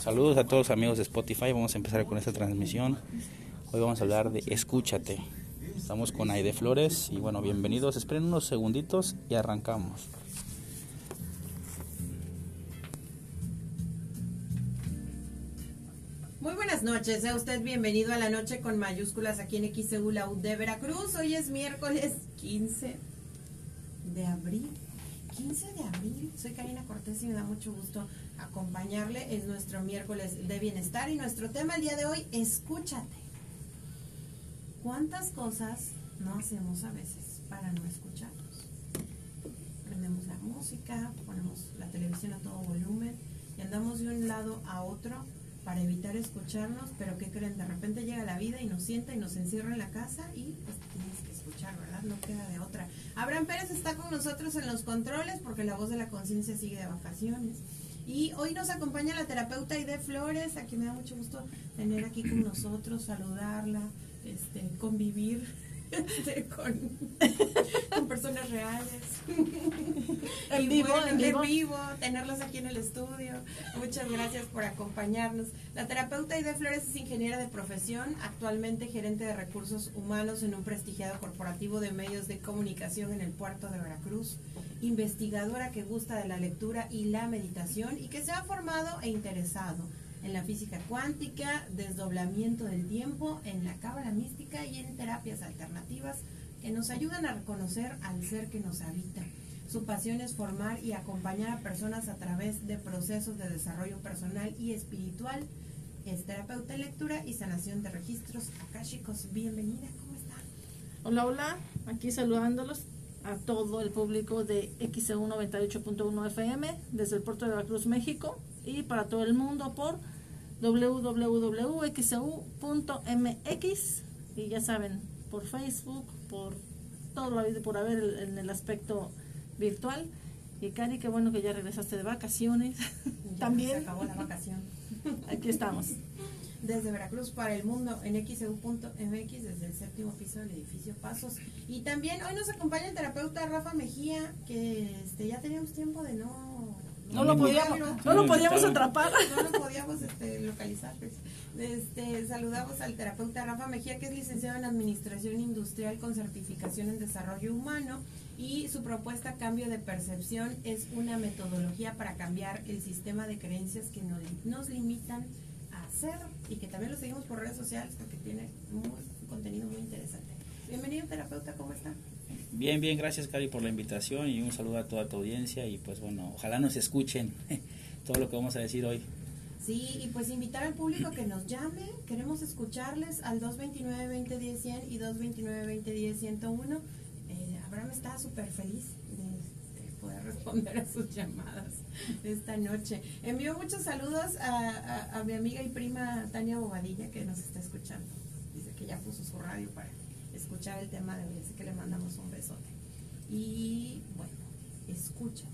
Saludos a todos amigos de Spotify, vamos a empezar con esta transmisión. Hoy vamos a hablar de Escúchate. Estamos con Aide Flores y bueno, bienvenidos. Esperen unos segunditos y arrancamos. Muy buenas noches, sea usted bienvenido a la noche con mayúsculas aquí en XEU de Veracruz. Hoy es miércoles 15 de abril. 15 de abril, soy Karina Cortés y me da mucho gusto acompañarle. Es nuestro miércoles de bienestar y nuestro tema el día de hoy, escúchate. ¿Cuántas cosas no hacemos a veces para no escucharnos? Prendemos la música, ponemos la televisión a todo volumen y andamos de un lado a otro para evitar escucharnos, pero ¿qué creen? De repente llega la vida y nos sienta y nos encierra en la casa y pues No queda de otra. Abraham Pérez está con nosotros en los controles porque la voz de la conciencia sigue de vacaciones. Y hoy nos acompaña la terapeuta Aide Flores, a quien me da mucho gusto tener aquí con nosotros, saludarla, este, convivir con, con personas reales. En vivo, en vivo. vivo, tenerlos aquí en el estudio. Muchas gracias por acompañarnos. La terapeuta Aide Flores es ingeniera de profesión, actualmente gerente de recursos humanos en un prestigiado corporativo de medios de comunicación en el puerto de Veracruz, investigadora que gusta de la lectura y la meditación y que se ha formado e interesado en la física cuántica, desdoblamiento del tiempo, en la cábala mística y en terapias alternativas que nos ayudan a reconocer al ser que nos habita. Su pasión es formar y acompañar a personas a través de procesos de desarrollo personal y espiritual. Es terapeuta en lectura y sanación de registros akáshicos. Bienvenida, ¿cómo está? Hola, hola, aquí saludándolos a todo el público de XEU 98.1 FM desde el puerto de Veracruz, México y para todo el mundo por www.xeu.mx y ya saben, por Facebook, por todo lo habido por haber el- en el aspecto virtual. Y Cari, qué bueno que ya regresaste de vacaciones. Ya También Se acabó la vacación. aquí estamos. Desde Veracruz para el mundo en xeu.mx desde el séptimo piso del edificio Pasos. Y también hoy nos acompaña el terapeuta Rafa Mejía, que este, ya teníamos tiempo de no... No lo podíamos, no lo podíamos atrapar. no lo podíamos este, localizar. pues. Este, saludamos al terapeuta Rafa Mejía, que es licenciado en Administración Industrial con certificación en Desarrollo Humano y su propuesta Cambio de Percepción es una metodología para cambiar el sistema de creencias que nos, nos limitan a hacer y que también lo seguimos por redes sociales porque tiene muy- un contenido muy interesante. Bienvenido terapeuta, ¿cómo está? Bien, bien, gracias Cari por la invitación y un saludo a toda tu audiencia y pues bueno, ojalá nos escuchen todo lo que vamos a decir hoy. Sí, y pues invitar al público que nos llame. Queremos escucharles al 229-2010-100 y 229-2010-101. Eh, Abraham está súper feliz de, de poder responder a sus llamadas esta noche. Envío muchos saludos a, a- a mi amiga y prima Tania Bobadilla que nos está escuchando. Dice que ya puso su radio para escuchar el tema de hoy, así que le mandamos un besote. Y bueno, escucha,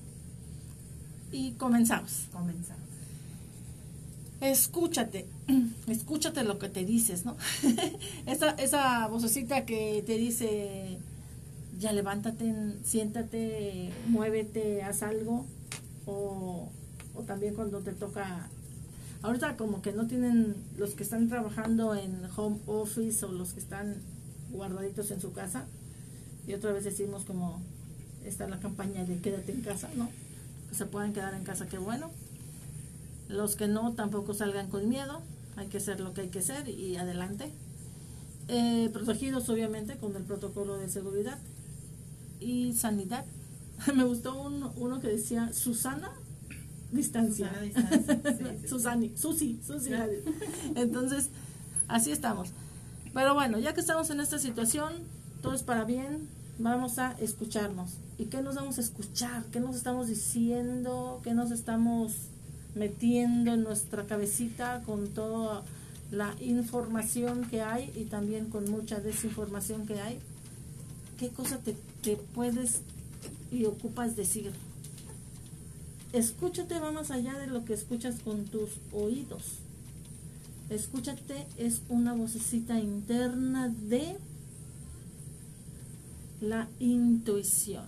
Y comenzamos. comenzamos. Escúchate, escúchate lo que te dices, ¿no? esa, esa vocecita que te dice, ya levántate, siéntate, muévete, haz algo, o, o también cuando te toca, ahorita como que no tienen los que están trabajando en home office o los que están guardaditos en su casa, y otra vez decimos como está la campaña de quédate en casa, ¿no? Que se puedan quedar en casa, qué bueno. Los que no, tampoco salgan con miedo. Hay que hacer lo que hay que hacer y adelante. Eh, protegidos, obviamente, con el protocolo de seguridad y sanidad. Me gustó un- uno que decía Susana distancia. Susana distancia, sí, sí, sí. Susani, Susi, Susi. Entonces, así estamos. Pero bueno, ya que estamos en esta situación, todo es para bien, vamos a escucharnos. ¿Y qué nos vamos a escuchar? ¿Qué nos estamos diciendo? ¿Qué nos estamos metiendo en nuestra cabecita con toda la información que hay y también con mucha desinformación que hay? ¿Qué cosa te, puedes y ocupas decir? Escúchate va más allá de lo que escuchas con tus oídos. Escúchate es una vocecita interna de la intuición.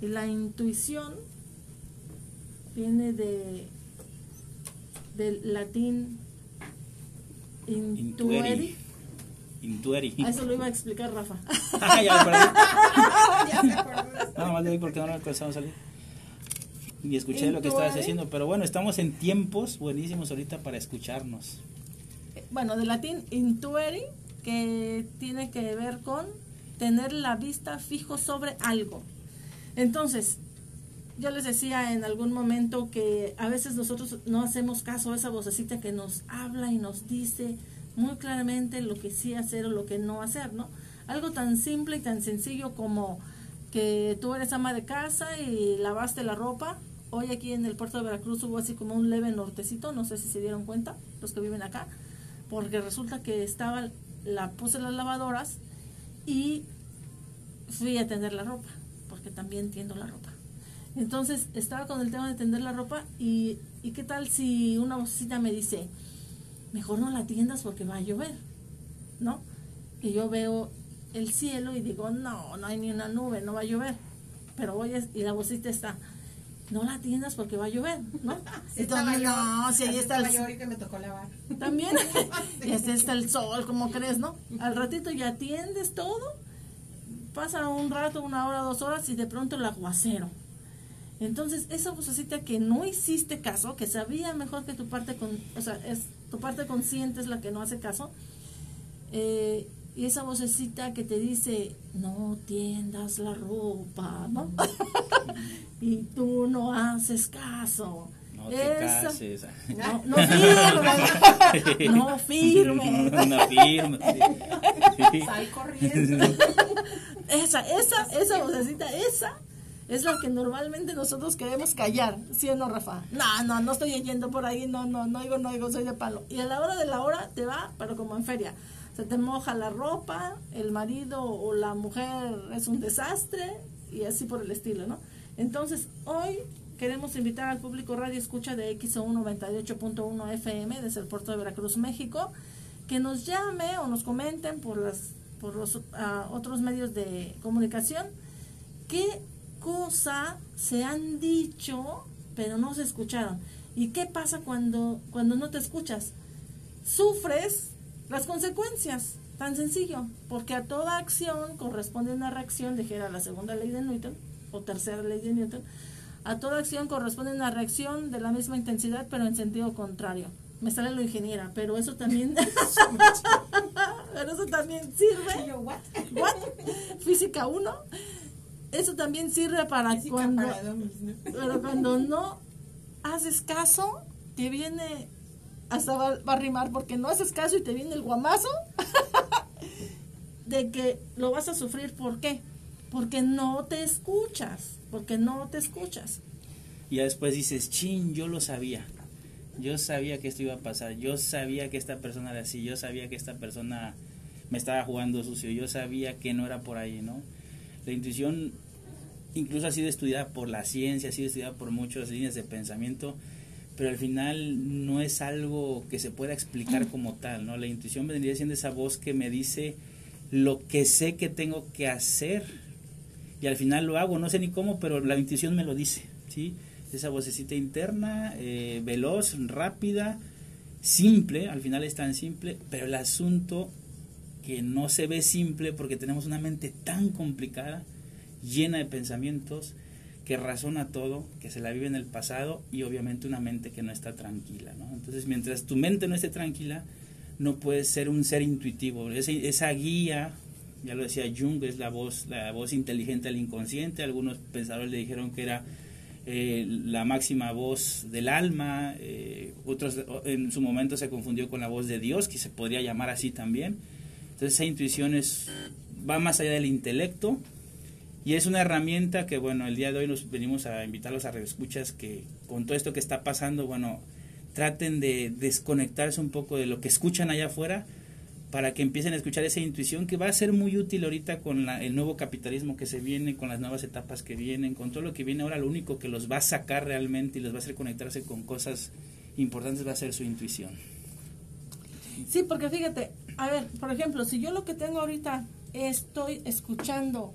Y la intuición viene de del latín intueri. Intueri. Ah, eso lo iba a explicar Rafa. Ah, ya me perdí. Ya me acuerdo. Nada más le di porque no me alcanzaba a salir. Y escuché lo que estabas Intuere. diciendo, pero bueno, estamos en tiempos buenísimos ahorita para escucharnos. Bueno, del latín intueri, que tiene que ver con tener la vista fijo sobre algo. Entonces, yo les decía en algún momento que a veces nosotros no hacemos caso a esa vocecita que nos habla y nos dice muy claramente lo que sí hacer o lo que no hacer, ¿no? Algo tan simple y tan sencillo como que tú eres ama de casa y lavaste la ropa. Hoy aquí en el puerto de Veracruz hubo así como un leve nortecito, no sé si se dieron cuenta los que viven acá, porque resulta que estaba, la puse las lavadoras y fui a tender la ropa, porque también tiendo la ropa. Entonces estaba con el tema de tender la ropa y, y qué tal si una vocecita me dice, mejor no la tiendas porque va a llover, ¿no? Y yo veo el cielo y digo, no, no hay ni una nube, no va a llover. Pero voy y la vocecita está, no la tiendas porque va a llover, ¿no? Entonces, no, si ahí está el me tocó lavar. también. y así está el sol, como crees, ¿no? Al ratito ya atiendes todo, pasa un rato, una hora, dos horas y de pronto el aguacero. Entonces, esa vocecita que no hiciste caso, que sabía mejor que tu parte, con, o sea, es, tu parte consciente es la que no hace caso, eh, y esa vocecita que te dice, no tiendas la ropa, ¿no? y tú no haces caso. No te Esa- cases. no, no firmes. No firmes. Una firme. sí. Sal corriendo. Esa, esa, esa vocecita, esa es la que normalmente nosotros queremos callar, ¿sí o no, Rafa? No, no, no estoy yendo por ahí, no, no, no digo, no digo, soy de palo. Y a la hora de la hora te va, pero como en feria. Se te moja la ropa, el marido o la mujer es un desastre y así por el estilo, ¿no? Entonces, hoy queremos invitar al público Radio Escucha de XO1 98.1 FM desde el puerto de Veracruz, México, que nos llame o nos comenten por las por los ah, otros medios de comunicación qué cosa se han dicho pero no se escucharon y qué pasa cuando cuando no te escuchas sufres las consecuencias tan sencillo porque a toda acción corresponde una reacción dijera la segunda ley de Newton o tercera ley de Newton a toda acción corresponde una reacción de la misma intensidad pero en sentido contrario me sale lo ingeniera pero eso también pero eso también sirve yo, ¿what? What? Física 1. Eso también sirve para Física cuando, pero cuando no haces caso, te viene, hasta va, a rimar, porque no haces caso y te viene el guamazo de que lo vas a sufrir. ¿Por qué? Porque no te escuchas, porque no te escuchas. Y después dices, chin, yo lo sabía. Yo sabía que esto iba a pasar. Yo sabía que esta persona era así. Yo sabía que esta persona me estaba jugando sucio. Yo sabía que no era por ahí, ¿no? La intuición incluso ha sido estudiada por la ciencia, ha sido estudiada por muchas líneas de pensamiento, pero al final no es algo que se pueda explicar como tal, ¿no? La intuición vendría siendo esa voz que me dice lo que sé que tengo que hacer y al final lo hago, no sé ni cómo, pero la intuición me lo dice, ¿sí? Esa vocecita interna, eh, veloz, rápida, simple, al final es tan simple, pero el asunto que no se ve simple porque tenemos una mente tan complicada, llena de pensamientos, que razona todo, que se la vive en el pasado y obviamente una mente que no está tranquila, ¿no? Entonces, mientras tu mente no esté tranquila, no puedes ser un ser intuitivo. Esa, esa guía, ya lo decía Jung, es la voz, la voz inteligente del inconsciente. Algunos pensadores le dijeron que era eh, la máxima voz del alma. eh, otros en su momento se confundió con la voz de Dios, que se podría llamar así también. Entonces, esa intuición es, va más allá del intelecto. Y es una herramienta que, bueno, el día de hoy nos venimos a invitarlos a reescuchas que con todo esto que está pasando, bueno, traten de desconectarse un poco de lo que escuchan allá afuera para que empiecen a escuchar esa intuición que va a ser muy útil ahorita con la- el nuevo capitalismo que se viene, con las nuevas etapas que vienen, con todo lo que viene ahora, lo único que los va a sacar realmente y los va a hacer conectarse con cosas importantes va a ser su intuición. Sí, porque fíjate, a ver, por ejemplo, si yo lo que tengo ahorita estoy escuchando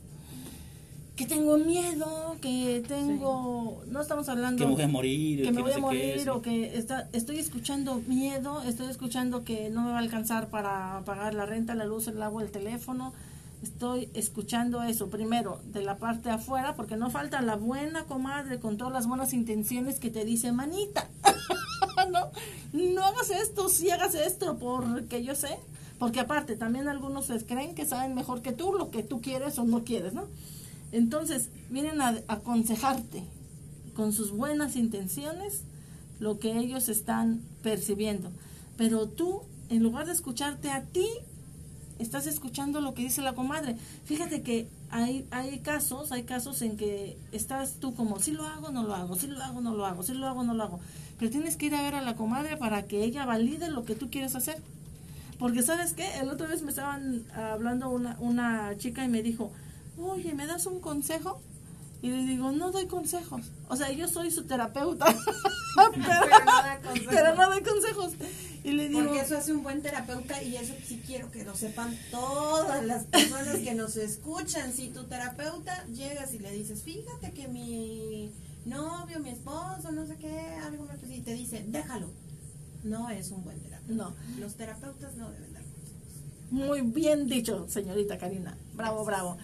que tengo miedo, que tengo, no estamos hablando que me voy a morir, que me voy a sé morir o que está, estoy escuchando miedo, estoy escuchando que no me va a alcanzar para pagar la renta, la luz, el agua, el teléfono. Estoy escuchando eso primero de la parte de afuera, porque no falta la buena comadre con todas las buenas intenciones que te dice, manita, no, no hagas esto, sí hagas esto, porque yo sé. Porque aparte, también algunos creen que saben mejor que tú lo que tú quieres o no quieres, ¿no? Entonces, vienen a aconsejarte con sus buenas intenciones lo que ellos están percibiendo. Pero tú, en lugar de escucharte a ti, estás escuchando lo que dice la comadre. Fíjate que hay, hay casos, hay casos en que estás tú como, si lo hago, no lo hago, si lo hago, no lo hago, si lo hago, no lo hago. Pero tienes que ir a ver a la comadre para que ella valide lo que tú quieres hacer. Porque sabes qué, el otro vez me estaban hablando una, una chica y me dijo, oye, ¿me das un consejo? Y le digo, no doy consejos. O sea, yo soy su terapeuta. pero, Pero no da consejos. pero no doy consejos. Y le digo, Porque eso hace un buen terapeuta y eso sí quiero que lo sepan todas las personas que nos escuchan. Si tu terapeuta llegas y le dices, fíjate que mi novio, mi esposo, no sé qué, algo me y te dice, déjalo. No es un buen terapeuta. no. Los terapeutas no deben dar consejos. Muy bien dicho, señorita Karina. Bravo, bravo.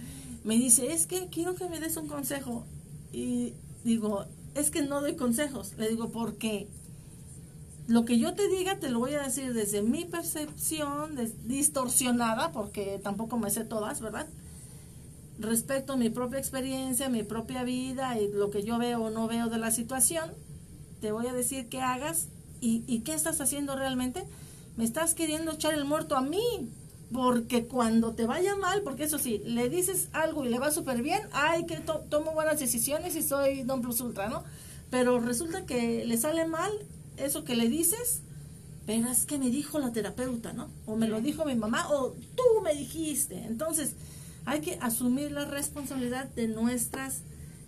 Me dice, es que quiero que me des un consejo. Y digo, es que no doy consejos. Le digo, porque lo que yo te diga te lo voy a decir desde mi percepción, distorsionada, porque tampoco me sé todas, ¿verdad? Respecto a mi propia experiencia, mi propia vida y lo que yo veo o no veo de la situación, te voy a decir qué hagas y, y qué estás haciendo realmente. Me estás queriendo echar el muerto a mí, porque cuando te vaya mal, porque eso sí, le dices algo y le va súper bien, ay, que to- tomo buenas decisiones y soy don plus ultra, ¿no? Pero resulta que le sale mal eso que le dices, pero es que me dijo la terapeuta, ¿no? O me lo dijo mi mamá, o tú me dijiste. Entonces, hay que asumir la responsabilidad de nuestras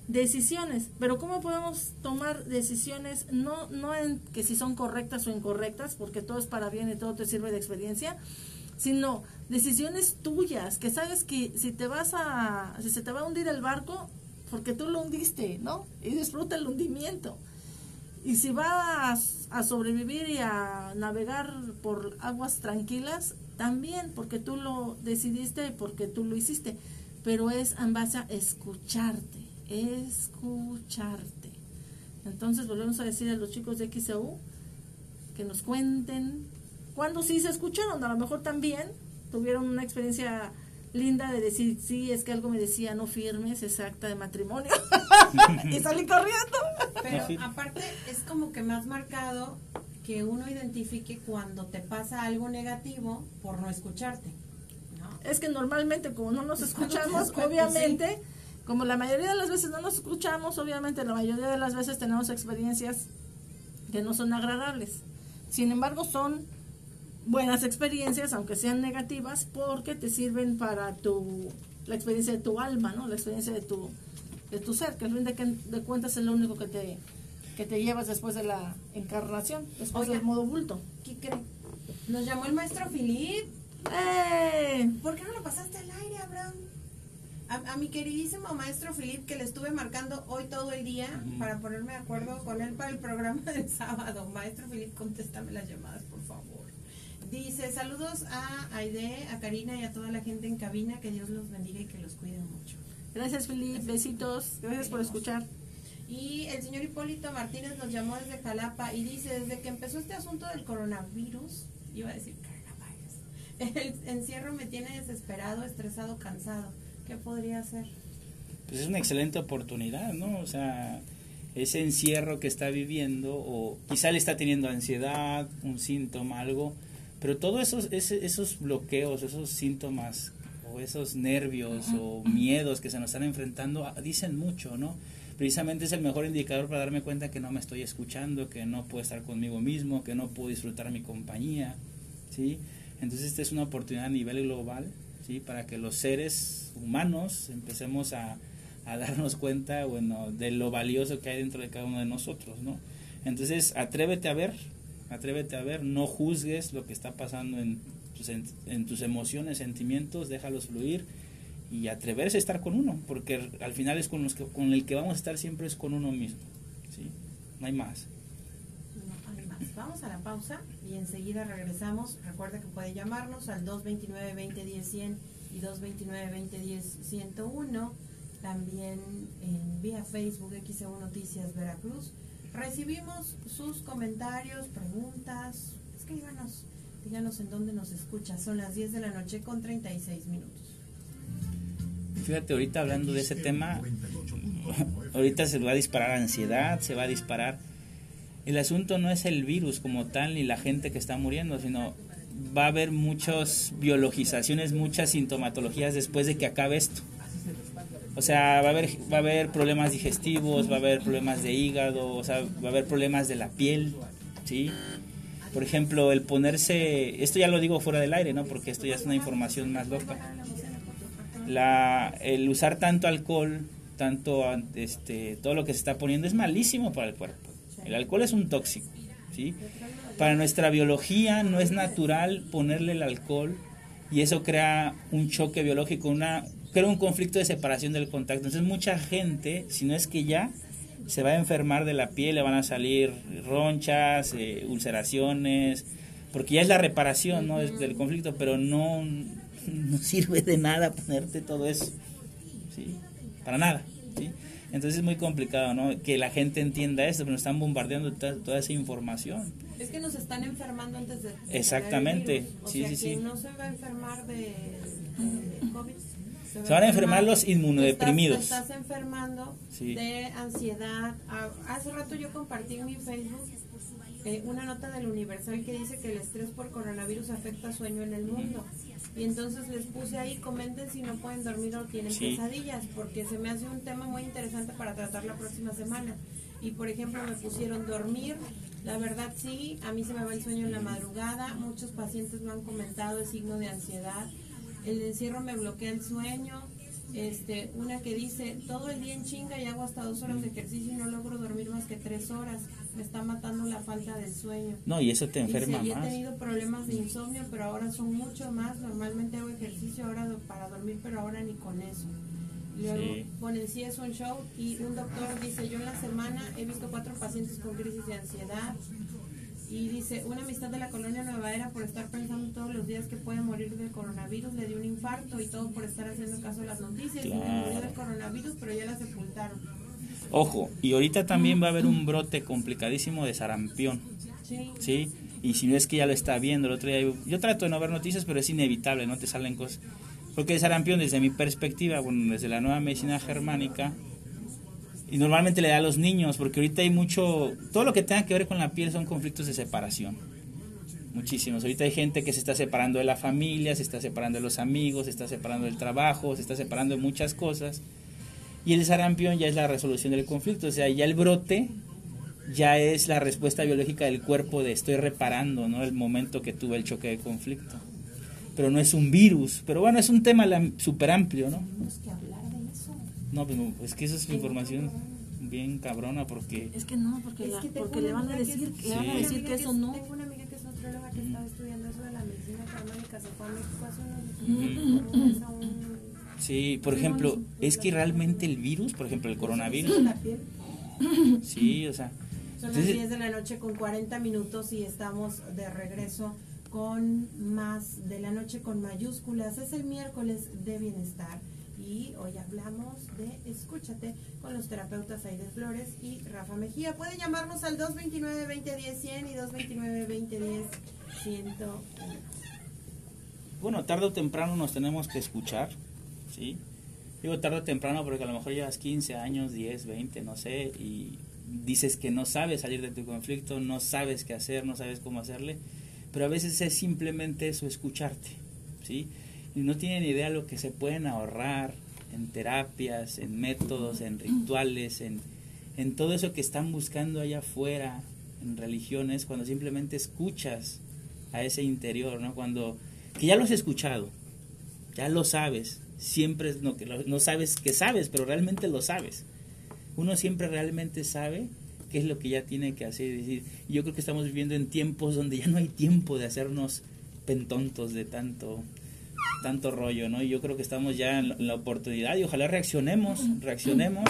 decisiones. Pero ¿cómo podemos tomar decisiones no, no en que si son correctas o incorrectas, porque todo es para bien y todo te sirve de experiencia, sino decisiones tuyas, que sabes que si te vas a, si se te va a hundir el barco, porque tú lo hundiste, ¿no? Y disfruta el hundimiento. Y si vas a sobrevivir y a navegar por aguas tranquilas, también, porque tú lo decidiste y porque tú lo hiciste. Pero es en base a escucharte, escucharte. Entonces volvemos a decir a los chicos de XEU que nos cuenten cuando sí se escucharon, a lo mejor también tuvieron una experiencia linda de decir, sí, es que algo me decía, no firmes, exacta de matrimonio. y salí corriendo. Pero aparte es como que más marcado que uno identifique cuando te pasa algo negativo por no escucharte. ¿no? Es que normalmente como no nos escuchamos, obviamente, como la mayoría de las veces no nos escuchamos, obviamente la mayoría de las veces tenemos experiencias que no son agradables. Sin embargo, son buenas experiencias, aunque sean negativas, porque te sirven para tu la experiencia de tu alma, ¿no? La experiencia de tu de tu ser, que al fin de, cuentas es lo único que te que te llevas después de la encarnación, después Oiga. del modo bulto. ¿Qué cree? Nos llamó el maestro Filip. ¡Eh! ¿Por qué no lo pasaste al aire, Abraham? A, a mi queridísimo maestro Filip, que le estuve marcando hoy todo el día para ponerme de acuerdo con él para el programa del sábado. Maestro Filip, contéstame las llamadas. Dice, saludos a Aide, a Karina y a toda la gente en cabina, que Dios los bendiga y que los cuide mucho. Gracias, Felipe. Besitos. Gracias por escuchar. Y el señor Hipólito Martínez nos llamó desde Jalapa y dice, desde que empezó este asunto del coronavirus, iba a decir coronavirus, el encierro me tiene desesperado, estresado, cansado. ¿Qué podría hacer? Pues es una excelente oportunidad, ¿no? O sea, ese encierro que está viviendo, o quizá le está teniendo ansiedad, un síntoma, algo, pero todos esos, esos bloqueos, esos síntomas, o esos nervios, o miedos que se nos están enfrentando, ah, dicen mucho, ¿no? Precisamente es el mejor indicador para darme cuenta que no me estoy escuchando, que no puedo estar conmigo mismo, que no puedo disfrutar mi compañía, ¿sí? Entonces esta es una oportunidad a nivel global, ¿sí? Para que los seres humanos empecemos a, a darnos cuenta, bueno, de lo valioso que hay dentro de cada uno de nosotros, ¿no? Entonces atrévete a ver, atrévete a ver, no juzgues lo que está pasando en tus, en, tus emociones, sentimientos, déjalos fluir y atreverse a estar con uno, porque al final es con, los que, con el que vamos a estar siempre es con uno mismo. ¿sí? No hay más. No hay más. Vamos a la pausa y enseguida regresamos. Recuerda que puede llamarnos al 229-2010-100 y 229-2010-101. También en vía Facebook XEU Noticias Veracruz. Recibimos sus comentarios, preguntas. Escríbanos, díganos en dónde nos escucha. Son las 10 de la noche con 36 minutos. Fíjate, ahorita hablando de ese tema, ahorita se va a disparar ansiedad, se va a disparar. El asunto no es el virus como tal ni la gente que está muriendo, sino va a haber muchas biologizaciones, muchas sintomatologías después de que acabe esto. O sea, va a haber va a haber problemas digestivos, va a haber problemas de hígado, o sea, va a haber problemas de la piel, ¿sí? Por ejemplo, el ponerse, esto ya lo digo fuera del aire, ¿no? Porque esto ya es una información más loca. La, el usar tanto alcohol, tanto este, todo lo que se está poniendo es malísimo para el cuerpo. El alcohol es un tóxico, ¿sí? Para nuestra biología no es natural ponerle el alcohol y eso crea un choque biológico, una crea un conflicto de separación del contacto. Entonces mucha gente, si no es que ya se va a enfermar de la piel, le van a salir ronchas, eh, ulceraciones, porque ya es la reparación ¿no? del conflicto, pero no, no sirve de nada ponerte todo eso, ¿sí? Para nada, ¿sí? Entonces es muy complicado, ¿no? Que la gente entienda esto, pero nos están bombardeando toda, toda esa información. Es que nos están enfermando antes de... Exactamente, tener el virus. O sí, sea, sí, sí. no se va a enfermar de, de COVID. Se, va Se van a enfermar los inmunodeprimidos. Estás, te estás enfermando Sí. de ansiedad. Ah, Hace rato yo compartí en mi Facebook eh, una nota del Universal que dice que el estrés por coronavirus afecta sueño en el mundo. Y entonces les puse ahí, comenten si no pueden dormir o tienen Sí. pesadillas, porque se me hace un tema muy interesante para tratar la próxima semana. Y por ejemplo me pusieron dormir, la verdad sí, a mí se me va el sueño en la madrugada, muchos pacientes lo han comentado, es signo de ansiedad. El encierro me bloquea el sueño, este, una que dice, todo el día en chinga y hago hasta dos horas de ejercicio y no logro dormir más que tres horas. Me está matando la falta del sueño. No, y eso te enferma Dice, y he más. tenido problemas de insomnio, pero ahora son mucho más. Normalmente hago ejercicio ahora para dormir, pero ahora ni con eso. Luego Sí. ponen, sí es un show y un doctor dice, yo en la semana he visto cuatro pacientes con crisis de ansiedad. Y dice, una amistad de la colonia Nueva Era por estar pensando todos los días que puede morir del coronavirus, le dio un infarto y todo por estar haciendo caso a las noticias. Y Claro. murió del coronavirus, pero ya la sepultaron. Ojo, y ahorita también va a haber un brote complicadísimo de sarampión, Sí. ¿sí? Y si no es que ya lo está viendo, el otro día yo, yo trato de no ver noticias, pero es inevitable, no te salen cosas. Porque el sarampión, desde mi perspectiva, bueno, desde la nueva medicina germánica, y normalmente le da a los niños, porque ahorita hay mucho, todo lo que tenga que ver con la piel son conflictos de separación. Muchísimos. Ahorita hay gente que se está separando de la familia, se está separando de los amigos, se está separando del trabajo, se está separando de muchas cosas. Y el sarampión ya es la resolución del conflicto, o sea, ya el brote ya es la respuesta biológica del cuerpo de estoy reparando, ¿no? El momento que tuve el choque de conflicto. Pero no es un virus, pero bueno, es un tema súper amplio, ¿no? Tenemos que hablar de eso. No, pues no, es que eso es información bien cabrona porque Es que no, porque, Es que porque una le van a que decir, le van a decir que eso es- no. Tengo una amiga que es nutrióloga que estaba estudiando eso de la medicina se fue a México hace unos meses a un- sí, por ejemplo, es que realmente el virus, por ejemplo, el coronavirus, sí, o sea, Son las entonces, 10 de la noche con 40 minutos y estamos de regreso con más de la noche con mayúsculas. Es el miércoles de bienestar y hoy hablamos de Escúchate con los terapeutas Aide Flores y Rafa Mejía. Pueden llamarnos al 229-2010-100 y 229-2010-101. bueno, tarde o temprano nos tenemos que escuchar, ¿sí? Digo tarde o temprano porque a lo mejor llevas 15 años, 10, 20, no sé, y dices que no sabes salir de tu conflicto, no sabes qué hacer, no sabes cómo hacerle, pero a veces es simplemente eso, escucharte, ¿sí? Y no tienen idea lo que se pueden ahorrar en terapias, en métodos, en rituales, en, en todo eso que están buscando allá afuera, en religiones, cuando simplemente escuchas a ese interior, ¿no? Cuando, que ya lo has escuchado, ya lo sabes, siempre no, que lo- no sabes que sabes, pero realmente lo sabes. Uno siempre realmente sabe qué es lo que ya tiene que hacer. Es decir, yo creo que estamos viviendo en tiempos donde ya no hay tiempo de hacernos pentontos de tanto tanto rollo, ¿no? Y yo creo que estamos ya en la oportunidad y ojalá reaccionemos, reaccionemos.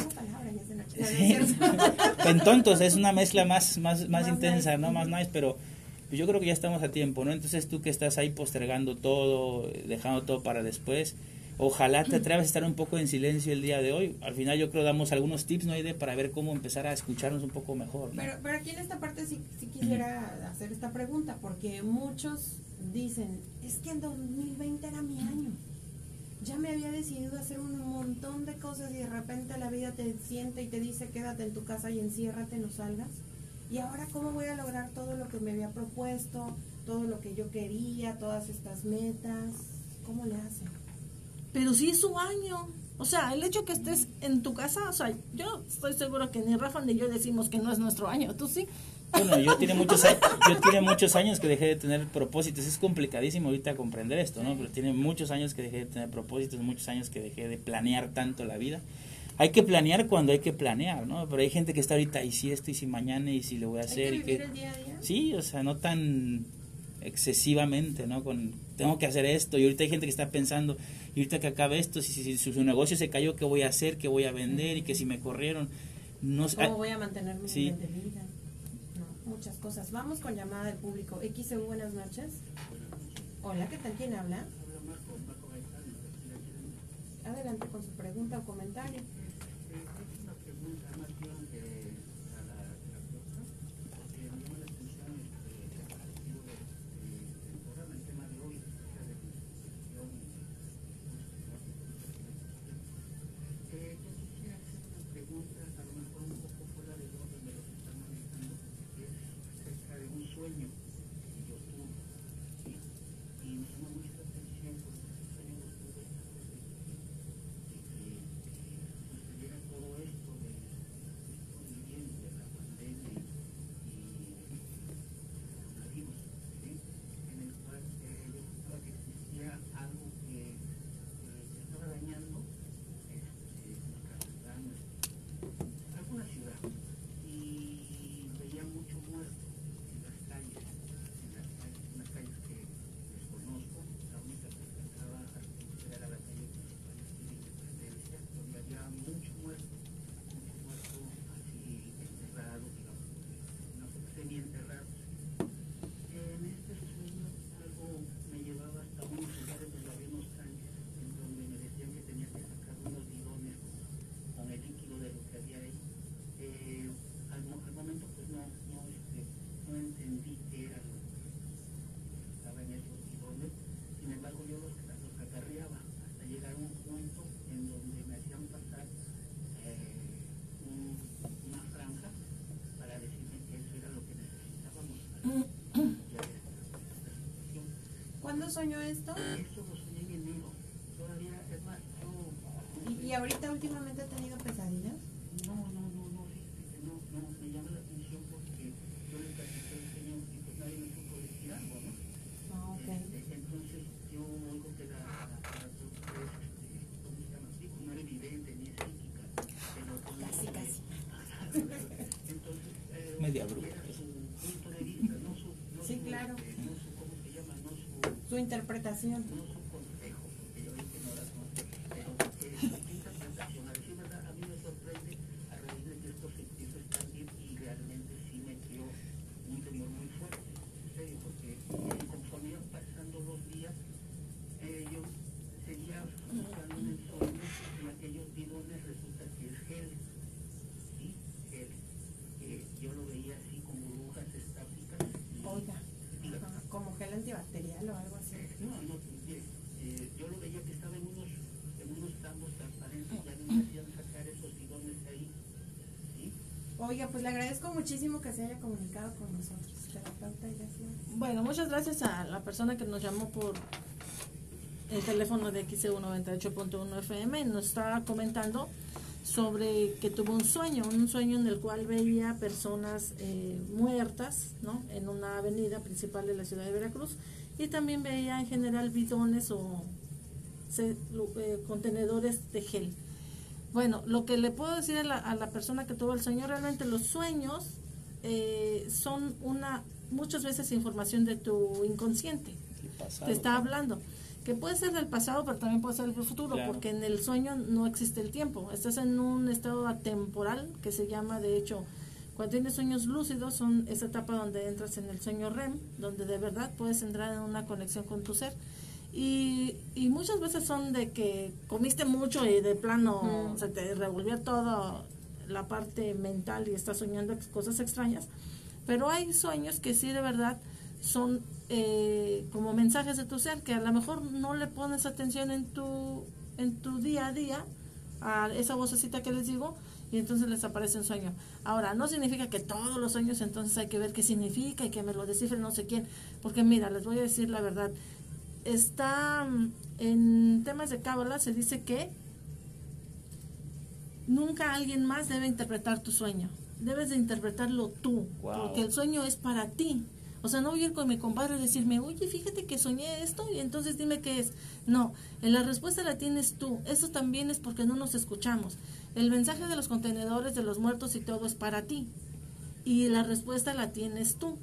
Entonces es una mezcla más, más, más, intensa, ¿no? Más nice, pero yo creo que ya estamos a tiempo, ¿no? Entonces tú que estás ahí postergando todo, dejando todo para después, ojalá te atrevas a estar un poco en silencio el día de hoy. Al final yo creo damos algunos tips, ¿no? de para ver cómo empezar a escucharnos un poco mejor, Pero, pero aquí en esta parte sí, sí quisiera hacer esta pregunta, porque muchos dicen, es que el 2020 era mi año. Ya me había decidido hacer un montón de cosas y de repente la vida te siente y te dice quédate en tu casa y enciérrate, no salgas. Y ahora cómo voy a lograr todo lo que me había propuesto, todo lo que yo quería, todas estas metas. ¿Cómo le hacen? Pero sí es su año. O sea, el hecho que estés en tu casa, o sea, yo estoy seguro que ni Rafa ni yo decimos que no es nuestro año. ¿Tú sí? Bueno, yo tiene muchos años, yo tiene muchos años que dejé de tener propósitos. Es complicadísimo ahorita comprender esto, ¿no? Pero tiene muchos años que dejé de tener propósitos, muchos años que dejé de planear tanto la vida. Hay que planear cuando hay que planear, ¿no? Pero hay gente que está ahorita y si esto y si mañana y si lo voy a hacer ¿Hay que y que el día a día? sí, o sea, no tan excesivamente, ¿no? Con tengo que hacer esto y ahorita hay gente que está pensando y ahorita que acabe esto, si, si, si su negocio se cayó, ¿qué voy a hacer? ¿Qué voy a vender? Y que si me corrieron, no. ¿Cómo voy a mantener mi Sí. de vida? Muchas cosas. Vamos con llamada del público. XEU, buenas noches. Hola, ¿qué tal? ¿Quién habla? Adelante con su pregunta o comentario. ¿Cuándo soñó esto? ¿Y, y ahorita últimamente ha tenido pesadillas? Ah, ok. Casi, casi. media bruta. Sí, claro. Su interpretación. Oiga, pues le agradezco muchísimo que se haya comunicado con nosotros, Bueno, muchas gracias a la persona que nos llamó por el teléfono de XEU 98.1 FM. Nos estaba comentando sobre que tuvo un sueño, un sueño en el cual veía personas eh, muertas ¿no? en una avenida principal de la ciudad de Veracruz y también veía en general bidones o se- eh, contenedores de gel. Bueno, lo que le puedo decir a la, a la persona que tuvo el sueño, realmente los sueños eh, son una muchas veces información de tu inconsciente El pasado. te está hablando. que puede ser del pasado, pero también puede ser del futuro, Claro. porque en el sueño no existe el tiempo. Estás en un estado atemporal que se llama, de hecho, cuando tienes sueños lúcidos, son esa etapa donde entras en el sueño REM, donde de verdad puedes entrar en una conexión con tu ser. Y, y muchas veces son de que comiste mucho y de plano se te revolvió toda la parte mental y estás soñando cosas extrañas. Pero hay sueños que sí de verdad son eh, como mensajes de tu ser que a lo mejor no le pones atención en tu, en tu día a día a esa vocecita que les digo y entonces les aparece un sueño. Ahora, no significa que todos los sueños entonces hay que ver qué significa y que me lo descifre no sé quién, porque mira, les voy a decir la verdad. Está mm, en temas de cábala se dice que nunca alguien más debe interpretar tu sueño. Debes de interpretarlo tú, Wow. porque el sueño es para ti. O sea, no voy a ir con mi compadre y decirme, oye, fíjate que soñé esto y entonces dime qué es. No, en la respuesta la tienes tú. Eso también es porque no nos escuchamos. El mensaje de los contenedores, de los muertos y todo es para ti. Y la respuesta la tienes tú.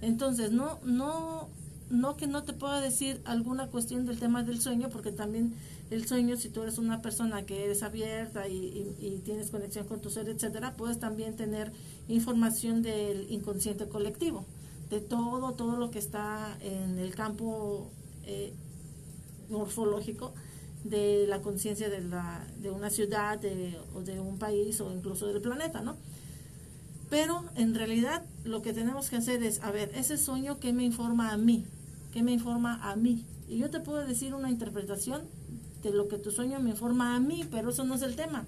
Entonces, no, no, no que no te pueda decir alguna cuestión del tema del sueño, porque también el sueño, si tú eres una persona que eres abierta y, tienes conexión con tu ser, etcétera, puedes también tener información del inconsciente colectivo, de todo, todo lo que está en el campo eh, morfológico de la conciencia de, la, de una ciudad de, o de un país o incluso del planeta, ¿no? Pero en realidad lo que tenemos que hacer es, a ver, ese sueño, ¿qué me informa a mí? ¿Qué me informa a mí? Y yo te puedo decir una interpretación de lo que tu sueño me informa a mí, pero eso no es el tema.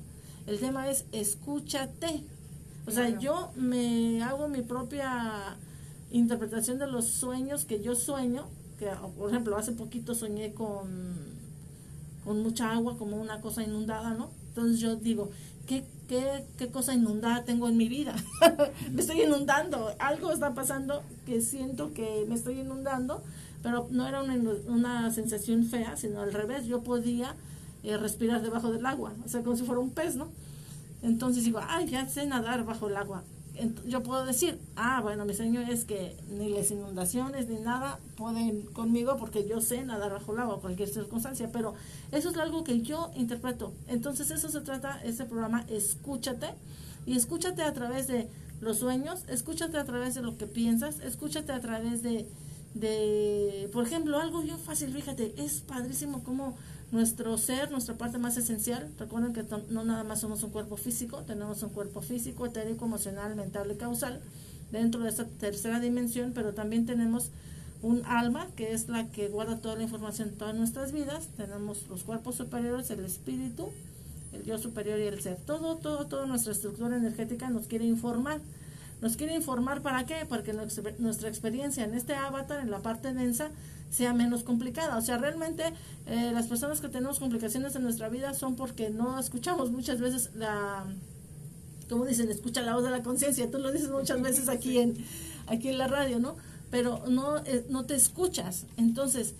El tema es escúchate. O sea, yo me hago mi propia interpretación de los sueños que yo sueño, que por ejemplo hace poquito soñé con, con mucha agua, como una cosa inundada, ¿no? Entonces yo digo, ¿qué, qué, qué cosa inundada tengo en mi vida? me estoy inundando, algo está pasando que siento que me estoy inundando, pero no era una, una sensación fea, sino al revés, yo podía eh, respirar debajo del agua, o sea, como si fuera un pez, ¿no? Entonces digo, ay, ya sé nadar bajo el agua. Yo puedo decir, ah, bueno, mi sueño es que ni las inundaciones ni nada pueden conmigo porque yo sé nadar bajo el agua, cualquier circunstancia, pero eso es algo que yo interpreto. Entonces eso se trata, este programa, escúchate, y escúchate a través de los sueños, escúchate a través de lo que piensas, escúchate a través de, de por ejemplo, algo bien fácil, fíjate, es padrísimo como nuestro ser, nuestra parte más esencial. Recuerden que no nada más somos un cuerpo físico, tenemos un cuerpo físico, etérico, emocional, mental y causal dentro de esta tercera dimensión, pero también tenemos un alma que es la que guarda toda la información en todas nuestras vidas. Tenemos los cuerpos superiores, el espíritu, el yo superior y el ser. Todo, todo, toda nuestra estructura energética nos quiere informar. Nos quiere informar para qué? Para que nuestra, experiencia en este avatar, en la parte densa, sea menos complicada. O sea, realmente eh, las personas que tenemos complicaciones en nuestra vida son porque no escuchamos muchas veces la, como dicen, escucha la voz de la conciencia. Tú lo dices muchas veces aquí en, aquí en la radio, ¿no? Pero no, eh, no te escuchas. Entonces,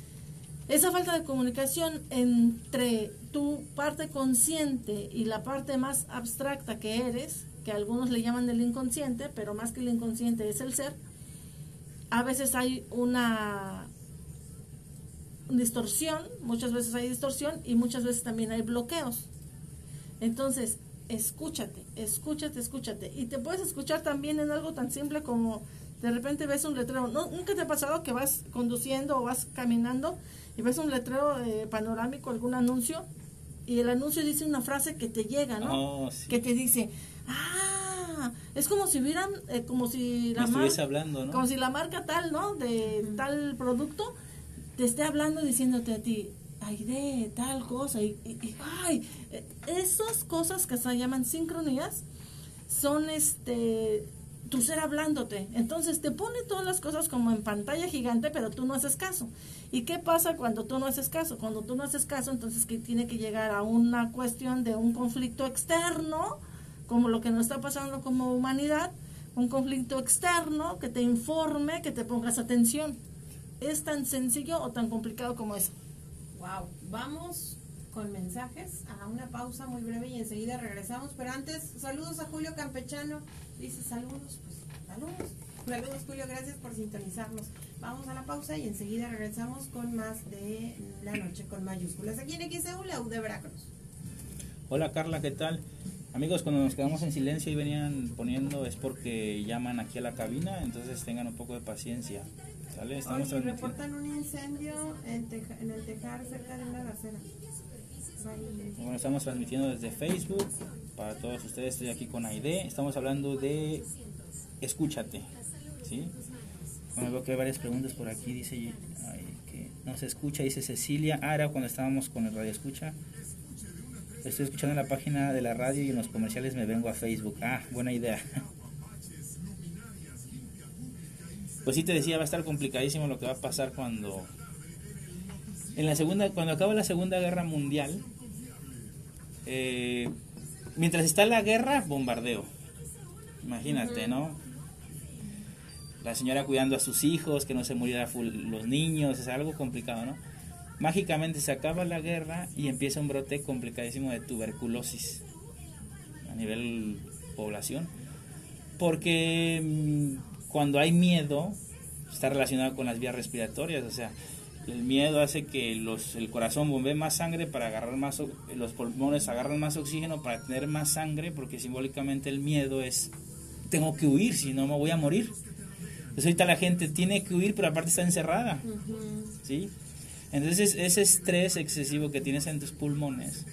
esa falta de comunicación entre tu parte consciente y la parte más abstracta que eres, que algunos le llaman el inconsciente, pero más que el inconsciente es el ser, a veces hay una distorsión, muchas veces hay distorsión y muchas veces también hay bloqueos. Entonces, escúchate, escúchate, escúchate. Y te puedes escuchar también en algo tan simple como de repente ves un letrero. ¿No, ¿Nunca te ha pasado que vas conduciendo o vas caminando y ves un letrero eh, panorámico, algún anuncio? Y el anuncio dice una frase que te llega, ¿no? Oh, sí. Que te dice, ah, es como si hubieran, eh, como si la estuviese mar- hablando, ¿no? como si la marca tal, ¿no? De tal producto te esté hablando diciéndote a ti, ay, de tal cosa, y, y- y, ay, eh, esas cosas que se llaman sincronías son este tu ser hablándote. Entonces te pone todas las cosas como en pantalla gigante, pero tú no haces caso. ¿Y qué pasa cuando tú no haces caso? Cuando tú no haces caso, entonces que tiene que llegar a una cuestión de un conflicto externo, como lo que nos está pasando como humanidad, un conflicto externo que te informe, que te pongas atención. ¿Es tan sencillo o tan complicado como eso? Wow, vamos con mensajes a una pausa muy breve y enseguida regresamos. Pero antes, saludos a Julio Campechano. Dice saludos, pues saludos. Saludos Julio, gracias por sintonizarnos. Vamos a la pausa y enseguida regresamos con más de la noche con mayúsculas. Aquí en XEU, la U de Veracruz. Hola Carla, ¿qué tal? Amigos, cuando nos quedamos en silencio y venían poniendo es porque llaman aquí a la cabina, entonces tengan un poco de paciencia. ¿Sale? Estamos reportan un incendio en, Teja- en el Tejar cerca de una. Bueno, estamos transmitiendo desde Facebook para todos ustedes. Estoy aquí con Aide. Estamos hablando de Escúchate. ¿Sí? Bueno, veo que hay varias preguntas por aquí. Dice ay, que no se escucha, dice Cecilia. Era cuando estábamos con el radio escucha. Estoy escuchando en la página de la radio y en los comerciales me vengo a Facebook. Ah, buena idea. Pues sí te decía, va a estar complicadísimo lo que va a pasar cuando en la segunda cuando acaba la Segunda Guerra Mundial eh, mientras está la guerra, bombardeo. Imagínate, ¿no? La señora cuidando a sus hijos, que no se murieran los niños, es algo complicado, ¿no? Mágicamente se acaba la guerra y empieza un brote complicadísimo de tuberculosis a nivel población. Porque mm, cuando hay miedo, está relacionado con las vías respiratorias, o sea, el miedo hace que los, el corazón bombee más sangre para agarrar más, los pulmones agarran más oxígeno para tener más sangre, porque simbólicamente el miedo es, tengo que huir, si no me voy a morir. Entonces ahorita la gente tiene que huir, pero aparte está encerrada. ¿sí? Entonces ese estrés excesivo que tienes en tus pulmones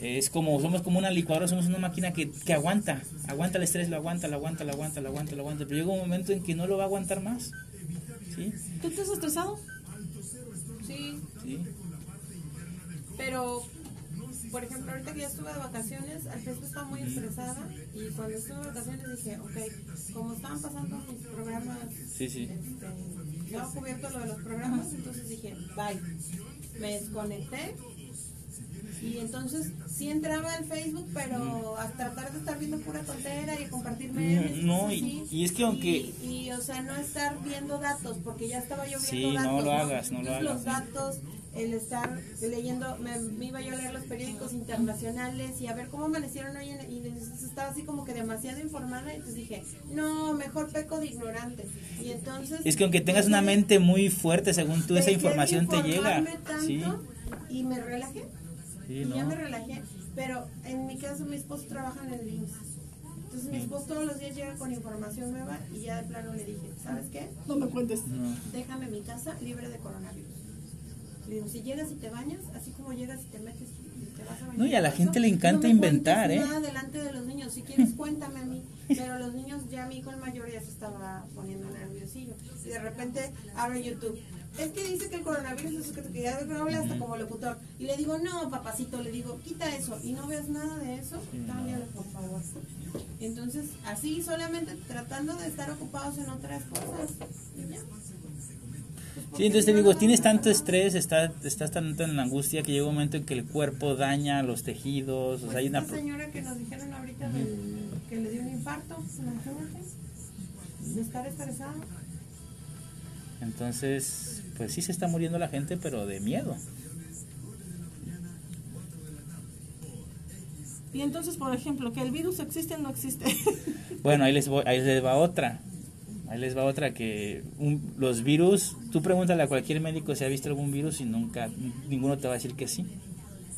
es como, somos como una licuadora, somos una máquina que, que aguanta, aguanta el estrés, lo aguanta, lo aguanta, lo aguanta, lo aguanta, lo aguanta, pero llega un momento en que no lo va a aguantar más, ¿sí? ¿Tú estás estresado? Sí, ¿Sí? pero por ejemplo, ahorita que ya estuve de vacaciones, al principio estaba muy estresada y cuando estuve de vacaciones dije, ok, como estaban pasando mis programas, Sí, sí. este, estaba cubierto lo de los programas, entonces dije, bye, me desconecté y entonces sí entraba al Facebook, pero a tratar de estar viendo pura tontera y compartir memes. y No, y- y es que aunque- Y, y, o sea, no estar viendo datos, porque ya estaba yo viendo Sí, no datos. lo hagas, no lo Entonces, los hagas. datos, el estar leyendo, me, me iba yo a leer los periódicos internacionales y a ver cómo amanecieron hoy en- y entonces estaba así como que demasiado informada y entonces dije, no, mejor peco de ignorante. Y entonces... Es que aunque tengas una mente muy fuerte, según tú, esa información te llega. tanto Sí, Y me relajé. sí, y ya no. me relajé. Pero en mi caso, mi esposo trabaja en el IMSS. Entonces, mi esposo todos los días llega con información nueva y ya de plano le dije, ¿sabes qué? No me cuentes. No. Déjame mi casa libre de coronavirus. Le digo, si llegas y te bañas, así como llegas y te metes y te vas a bañar. No, y a la gente le encanta no inventar, ¿eh? Nada delante de los niños. Si quieres, cuéntame a mí. Pero los niños, ya mi hijo el mayor ya se estaba poniendo nerviosillo. Y de repente abre YouTube. Es que dice que el coronavirus es que te ya habla hasta como locutor. Y le digo, no, papacito, le digo, quita eso. Y no ves nada de eso, cámbialo, por favor. Entonces, así solamente tratando de estar ocupados en otras cosas. Sí, entonces te digo, tienes tanto estrés, estás, estás tanto en la angustia que llega un momento en que el cuerpo daña los tejidos, o Pues sea, hay una... esta señora que nos dijeron ahorita del- que le dio un infarto, de estar estresada. Entonces, pues sí se está muriendo la gente, pero de miedo. Y entonces, por ejemplo, que el virus existe o no existe. Bueno, ahí les, voy, ahí les va otra. Ahí les va otra que un- los virus, tú pregúntale a cualquier médico si ha visto algún virus y nunca, ninguno te va a decir que sí.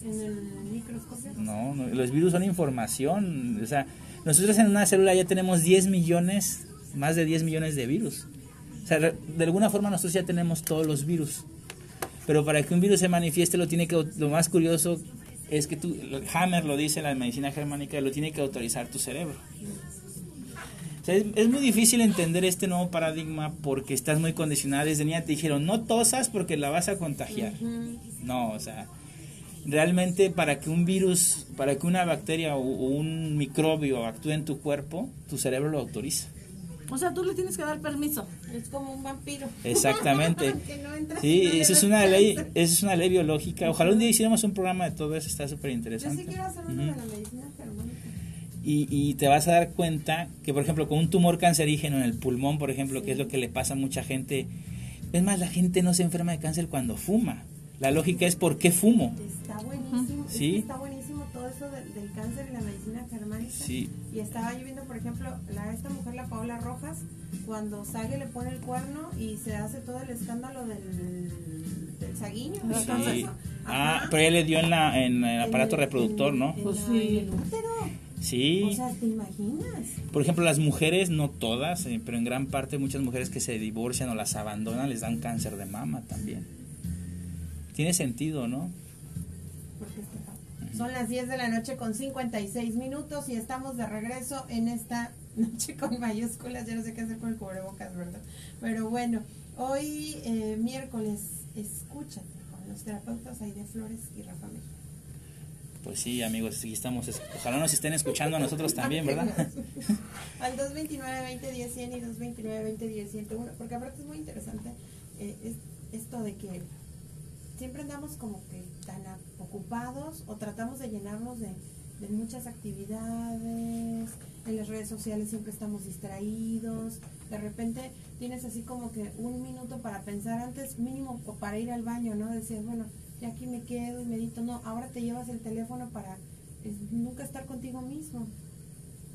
En el microscopio. No, no, los virus son información. O sea, nosotros en una célula ya tenemos 10 millones, más de 10 millones de virus. O sea, de alguna forma nosotros ya tenemos todos los virus. Pero para que un virus se manifieste, lo tiene que, lo más curioso es que tú, Hammer lo dice en la medicina germánica, lo tiene que autorizar tu cerebro. O sea, es, es muy difícil entender este nuevo paradigma porque estás muy condicionada. Desde niña te dijeron, no tosas porque la vas a contagiar. No, o sea, realmente para que un virus, para que una bacteria o, o un microbio actúe en tu cuerpo, tu cerebro lo autoriza. o sea, tú le tienes que dar permiso. Es como un vampiro. Exactamente. No Sí, no es una ley, esa es una ley biológica. Ojalá un día hiciéramos un programa de todo eso, está súper Yo interesante. sí quiero hacer uno de la medicina germánica. Y, y te vas a dar cuenta que, por ejemplo, con un tumor cancerígeno en el pulmón, por ejemplo, que es lo que le pasa a mucha gente. Es más, la gente no se enferma de cáncer cuando fuma. La lógica es por qué fumo. Está buenísimo. Sí. está buenísimo todo eso de, del cáncer y la medicina germánica. Sí. Y estaba yo viendo, por ejemplo, la, esta mujer, la Paola Rojas, cuando Sage le pone el cuerno y se hace todo el escándalo del, del saguiño. Ah, pero ella le dio en, la, en el En aparato el- reproductor, en- ¿no? en Pues sí. en el útero. Sí. O sea, ¿te imaginas? Por ejemplo, las mujeres, no todas, eh, pero en gran parte muchas mujeres que se divorcian o las abandonan les dan cáncer de mama también. Tiene sentido, ¿no? Son las 10 de la noche con 56 minutos y estamos de regreso en esta noche con mayúsculas. Ya no sé qué hacer con el cubrebocas, ¿verdad? Pero bueno, hoy eh, miércoles, escúchate con los terapeutas Aide Flores y Rafa Mejía. Pues sí, amigos, sí estamos, es- ojalá nos estén escuchando a nosotros también, ¿verdad? Al 229-2010-100 y 229-2010-101, porque aparte es muy interesante eh, es, esto de que siempre andamos como que tan ocupados o tratamos de llenarnos de, de muchas actividades, en las redes sociales siempre estamos distraídos, de repente tienes así como que un minuto para pensar antes, mínimo para ir al baño, ¿no? Decías, bueno, ya aquí me quedo y medito, no, ahora te llevas el teléfono para eh, nunca estar contigo mismo.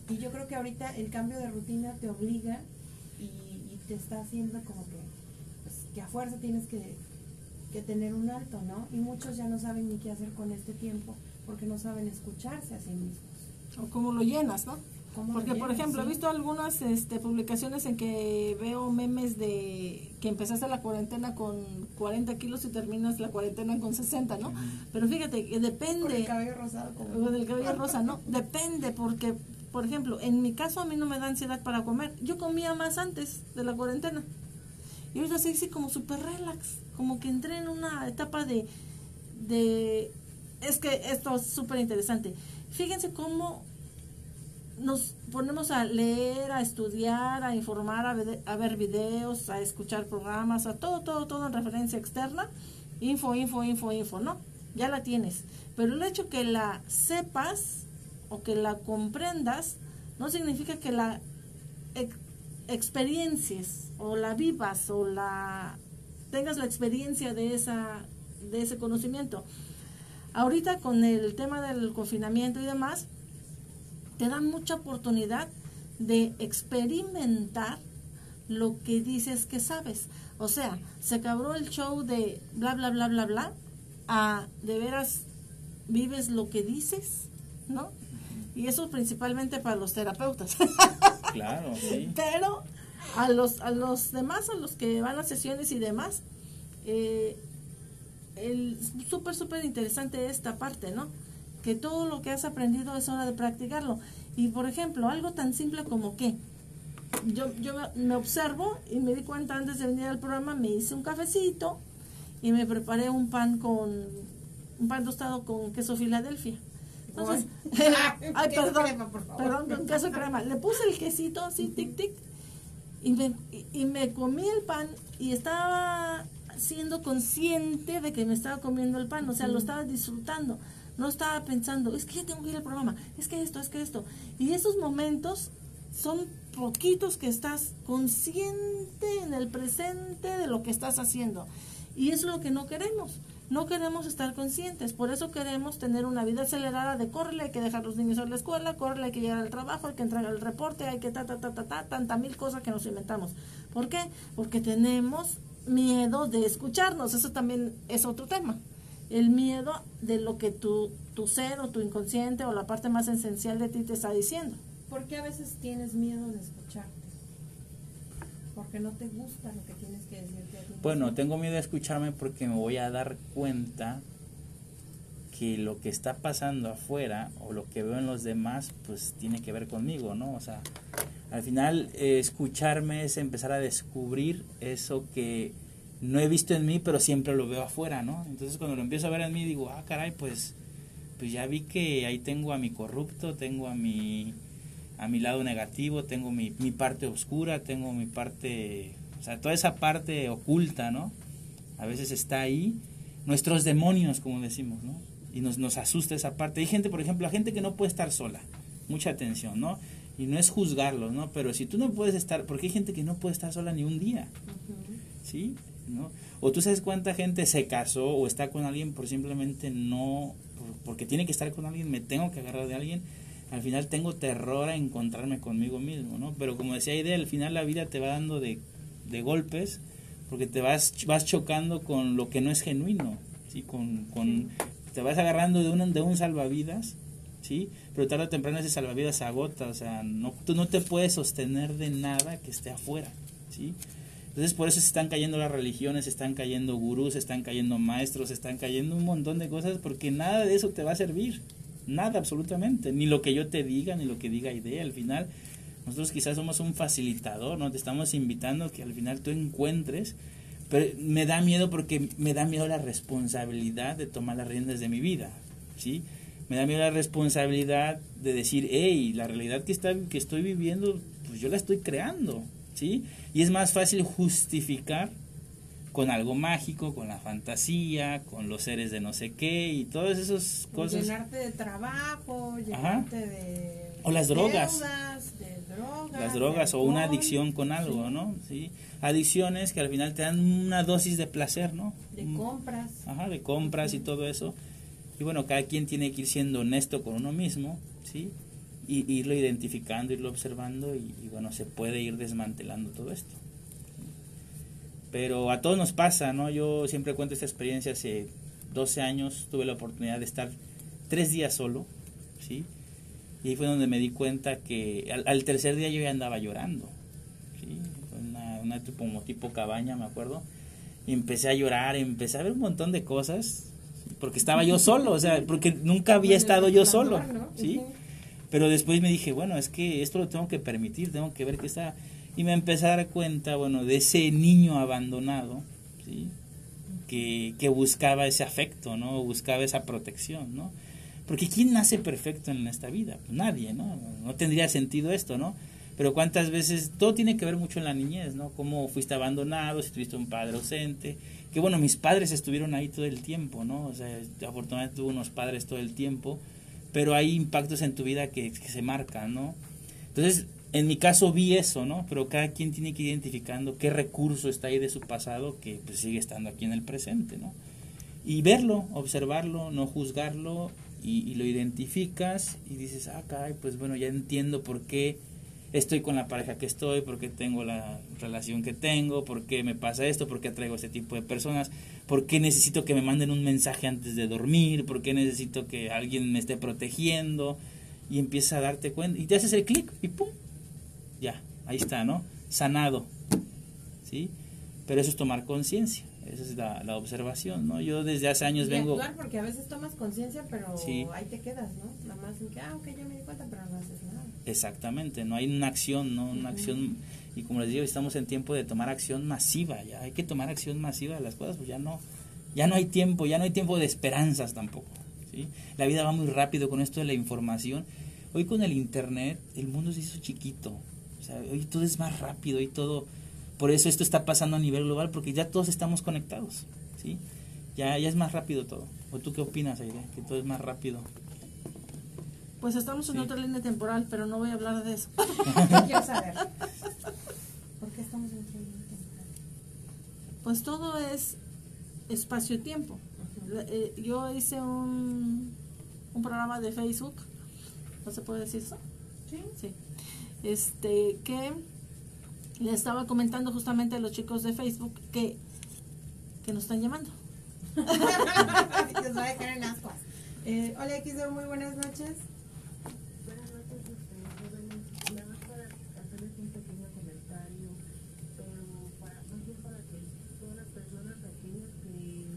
Y yo creo que ahorita el cambio de rutina te obliga y, y te está haciendo como que, pues, que a fuerza tienes que, que tener un alto, ¿no? Y muchos ya no saben ni qué hacer con este tiempo porque no saben escucharse a sí mismos. O cómo lo llenas, ¿no? ¿Cómo lo Porque, por ejemplo, he visto algunas este, publicaciones en que veo memes de que empezaste la cuarentena con 40 kilos y terminas la cuarentena con 60, ¿no? Pero fíjate, que Con el depende. cabello rosado como... Del cabello rosa, ¿no? Depende, porque, por ejemplo, en mi caso a mí no me da ansiedad para comer. Yo comía más antes de la cuarentena. Y ahorita sí, sí, como súper relax. Como que entré en una etapa de... de es que esto es súper interesante. Fíjense cómo nos ponemos a leer, a estudiar, a informar, a, a ver videos, a escuchar programas, a todo, todo, todo en referencia externa. Info, info, info, info, ¿no? Ya la tienes. Pero el hecho que la sepas o que la comprendas no significa que la ex- experiencies o la vivas o la tengas la experiencia de esa de ese conocimiento. Ahorita con el tema del confinamiento y demás, te dan mucha oportunidad de experimentar lo que dices que sabes. O sea, se acabó el show de bla, bla, bla, bla, bla, a de veras vives lo que dices, ¿no? Y eso principalmente para los terapeutas. Claro, sí. Pero a los, a los demás, a los que van a sesiones y demás, eh, el súper, súper interesante esta parte, ¿no? Que todo lo que has aprendido es hora de practicarlo. Y por ejemplo, algo tan simple como que yo, yo me- observo y me di cuenta antes de venir al programa, me hice un cafecito y me preparé un pan con un pan tostado con queso Filadelfia. Entonces, ay, Queso perdón, crema, por favor. perdón, con queso crema. Le puse el quesito así, tic, tic, y me, y me comí el pan y estaba siendo consciente de que me estaba comiendo el pan, o sea, lo estaba disfrutando. No estaba pensando, es que ya tengo que ir al programa, es que esto, es que esto. Y esos momentos son poquitos que estás consciente en el presente de lo que estás haciendo. Y es lo que no queremos. No queremos estar conscientes, por eso queremos tener una vida acelerada de córrele, hay que dejar los niños a la escuela, córrele, hay que llegar al trabajo, hay que entregar el reporte, hay que ta, ta, ta, ta, ta, tanta mil cosas que nos inventamos. ¿Por qué? Porque tenemos miedo de escucharnos, eso también es otro tema. El miedo de lo que tu, tu ser o tu inconsciente o la parte más esencial de ti te está diciendo. ¿Por qué a veces tienes miedo de escucharte? Porque no te gusta lo que tienes que decirte a ti. Bueno, mismo. tengo miedo de escucharme porque me voy a dar cuenta que lo que está pasando afuera o lo que veo en los demás, pues tiene que ver conmigo, ¿no? O sea, al final eh, escucharme es empezar a descubrir eso que no he visto en mí, pero siempre lo veo afuera, ¿no? Entonces cuando lo empiezo a ver en mí digo, ah, caray, pues, pues ya vi que ahí tengo a mi corrupto, tengo a mi, a mi lado negativo, tengo mi, mi parte oscura, tengo mi parte, o sea, toda esa parte oculta, ¿no? A veces está ahí, nuestros demonios, como decimos, ¿no? Y nos, nos asusta esa parte. Hay gente, por ejemplo, la gente que no puede estar sola, mucha atención, ¿no? Y no es juzgarlos, ¿no? Pero si tú no puedes estar, porque hay gente que no puede estar sola ni un día. ¿sí? ¿No? O tú sabes cuánta gente se casó o está con alguien por simplemente no, porque tiene que estar con alguien, me tengo que agarrar de alguien, al final tengo terror a encontrarme conmigo mismo, ¿no? Pero como decía Aide, al final la vida te va dando de, de golpes porque te vas, vas chocando con lo que no es genuino, ¿sí? Con, con, te vas agarrando de un, de un salvavidas, ¿sí? Pero tarde o temprano ese salvavidas se agota, o sea, no, tú no te puedes sostener de nada que esté afuera, ¿sí? Entonces por eso se están cayendo las religiones, se están cayendo gurús, se están cayendo maestros, se están cayendo un montón de cosas porque nada de eso te va a servir. Nada absolutamente, ni lo que yo te diga, ni lo que diga idea. Al final, nosotros quizás somos un facilitador, ¿no? Te estamos invitando que al final tú encuentres, pero me da miedo porque me da miedo la responsabilidad de tomar las riendas de mi vida, ¿sí? Me da miedo la responsabilidad de decir, hey, la realidad que, está, que estoy viviendo, pues yo la estoy creando, ¿sí? Y es más fácil justificar con algo mágico, con la fantasía, con los seres de no sé qué y todas esas cosas. Llenarte de trabajo, llenarte de... O las drogas. Deudas, de drogas. Las drogas o una adicción con algo, sí. ¿no? Sí. Adicciones que al final te dan una dosis de placer, ¿no? De compras. Ajá, de compras y todo eso. Y bueno, cada quien tiene que ir siendo honesto con uno mismo, ¿sí? Y irlo identificando, irlo observando y, y bueno, se puede ir desmantelando todo esto pero a todos nos pasa, ¿no? Yo siempre cuento esta experiencia, hace 12 años tuve la oportunidad de estar tres días solo, ¿sí? Y ahí fue donde me di cuenta que al, al tercer día yo ya andaba llorando, ¿sí? Una, una tipo, como tipo cabaña, me acuerdo, y empecé a llorar, empecé a ver un montón de cosas, porque estaba yo solo, o sea, porque nunca había estado yo solo, ¿sí? Pero después me dije, bueno, es que esto lo tengo que permitir, tengo que ver que está y me empecé a dar cuenta, bueno, de ese niño abandonado, ¿sí? que, que buscaba ese afecto, ¿no? Buscaba esa protección, ¿no? Porque ¿quién nace perfecto en esta vida? Pues nadie, ¿no? No tendría sentido esto, ¿no? Pero cuántas veces, todo tiene que ver mucho en la niñez, ¿no? Cómo fuiste abandonado, si tuviste un padre ausente, que bueno, mis padres estuvieron ahí todo el tiempo, ¿no? O sea, afortunadamente tuve unos padres todo el tiempo, pero hay impactos en tu vida que, se marcan, ¿no? Entonces, en mi caso vi eso, ¿no? Pero cada quien tiene que ir identificando qué recurso está ahí de su pasado que pues, sigue estando aquí en el presente, ¿no? Y verlo, observarlo, no juzgarlo y, y, lo identificas y dices, ah, caray, pues bueno, ya entiendo por qué estoy con la pareja que estoy, por qué tengo la relación que tengo, por qué me pasa esto, por qué traigo este tipo de personas, por qué necesito que me manden un mensaje antes de dormir, por qué necesito que alguien me esté protegiendo y empiezas a darte cuenta y te haces el clic y pum, ya, ahí está, ¿no? Sanado, ¿sí? Pero eso es tomar conciencia, esa es la, la, observación, ¿no? Yo desde hace años y vengo... Actuar porque a veces tomas conciencia, pero sí. ahí te quedas, ¿no? Nada más en que, ah, ok, ya me di cuenta, pero no haces. Exactamente, no hay una acción, ¿no? Una uh -huh. acción, y como les digo, estamos en tiempo de tomar acción masiva, ya hay que tomar acción masiva de las cosas, pues ya no, ya no hay tiempo, ya no hay tiempo de esperanzas tampoco, ¿sí? La vida va muy rápido con esto de la información. Hoy con el internet el mundo se hizo chiquito, o sea, hoy todo es más rápido y todo. Por eso esto está pasando a nivel global, porque ya todos estamos conectados, ¿sí? Ya, ya es más rápido todo. ¿O tú qué opinas, Aire? Que todo es más rápido. Pues estamos en sí. otra línea temporal, pero no voy a hablar de eso. Quiero saber. ¿Por qué estamos en otra línea temporal? Pues todo es espacio-tiempo. Eh, yo hice un, un programa de Facebook, ¿no se puede decir eso? Sí. Sí este que le estaba comentando justamente a los chicos de Facebook que, que nos están llamando. eh, hola muy buenas noches. Buenas noches, este, nada más para hacerles un pequeño comentario, pero para, más bien para que todas las personas, aquellas que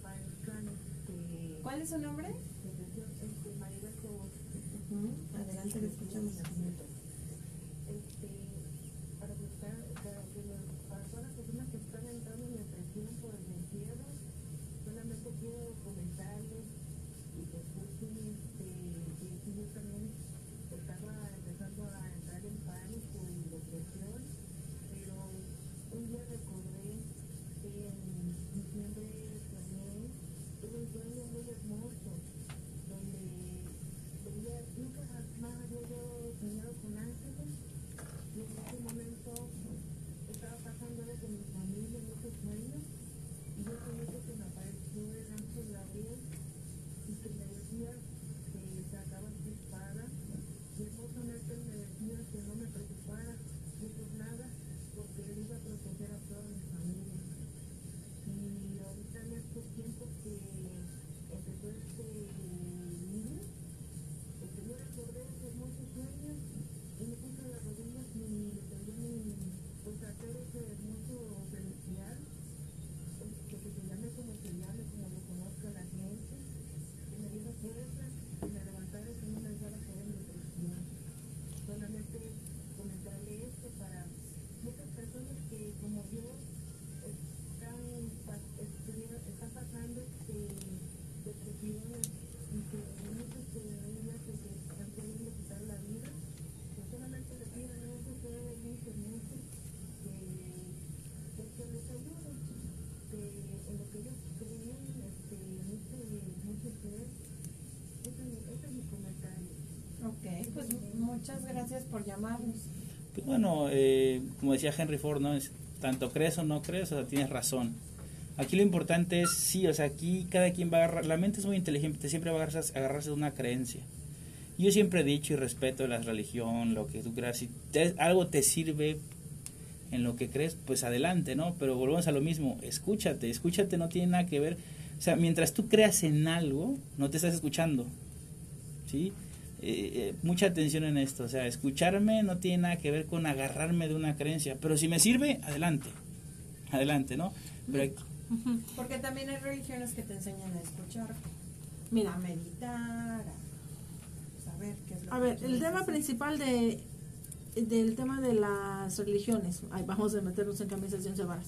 parezcan, este, ¿Cuál es su nombre? Este, María Cobos. Uh -huh. Adelante, le escuchamos. Este, para buscar, para, para todas las personas que están entrando en depresión por el encierro, solamente quiero comentarles y que escuchen este, que yo también estaba empezando a entrar en pánico y depresión, pero un día recordé que en diciembre también tuve un sueño muy hermoso pues muchas gracias por llamarnos. Pues bueno, eh, como decía Henry Ford, ¿no? Es, tanto crees o no crees, o sea, tienes razón. Aquí lo importante es, sí, o sea, aquí cada quien va a agarrar, la mente es muy inteligente, siempre va a agarrarse, agarrarse de una creencia. Yo siempre he dicho y respeto la religión, lo que tú creas, si algo te sirve en lo que crees, pues adelante, ¿no? Pero volvemos a lo mismo, escúchate, escúchate no tiene nada que ver, o sea, mientras tú creas en algo, no te estás escuchando, ¿sí? Eh, eh, mucha atención en esto, o sea, escucharme no tiene nada que ver con agarrarme de una creencia, pero si me sirve, adelante, adelante, ¿no? Pero hay- Ujú. Porque también hay religiones que te enseñan a escuchar, a Mira, meditar, a saber qué es lo a que ver, el tema hacer. principal de del tema de las religiones, ay, vamos a meternos en camisas de once varas.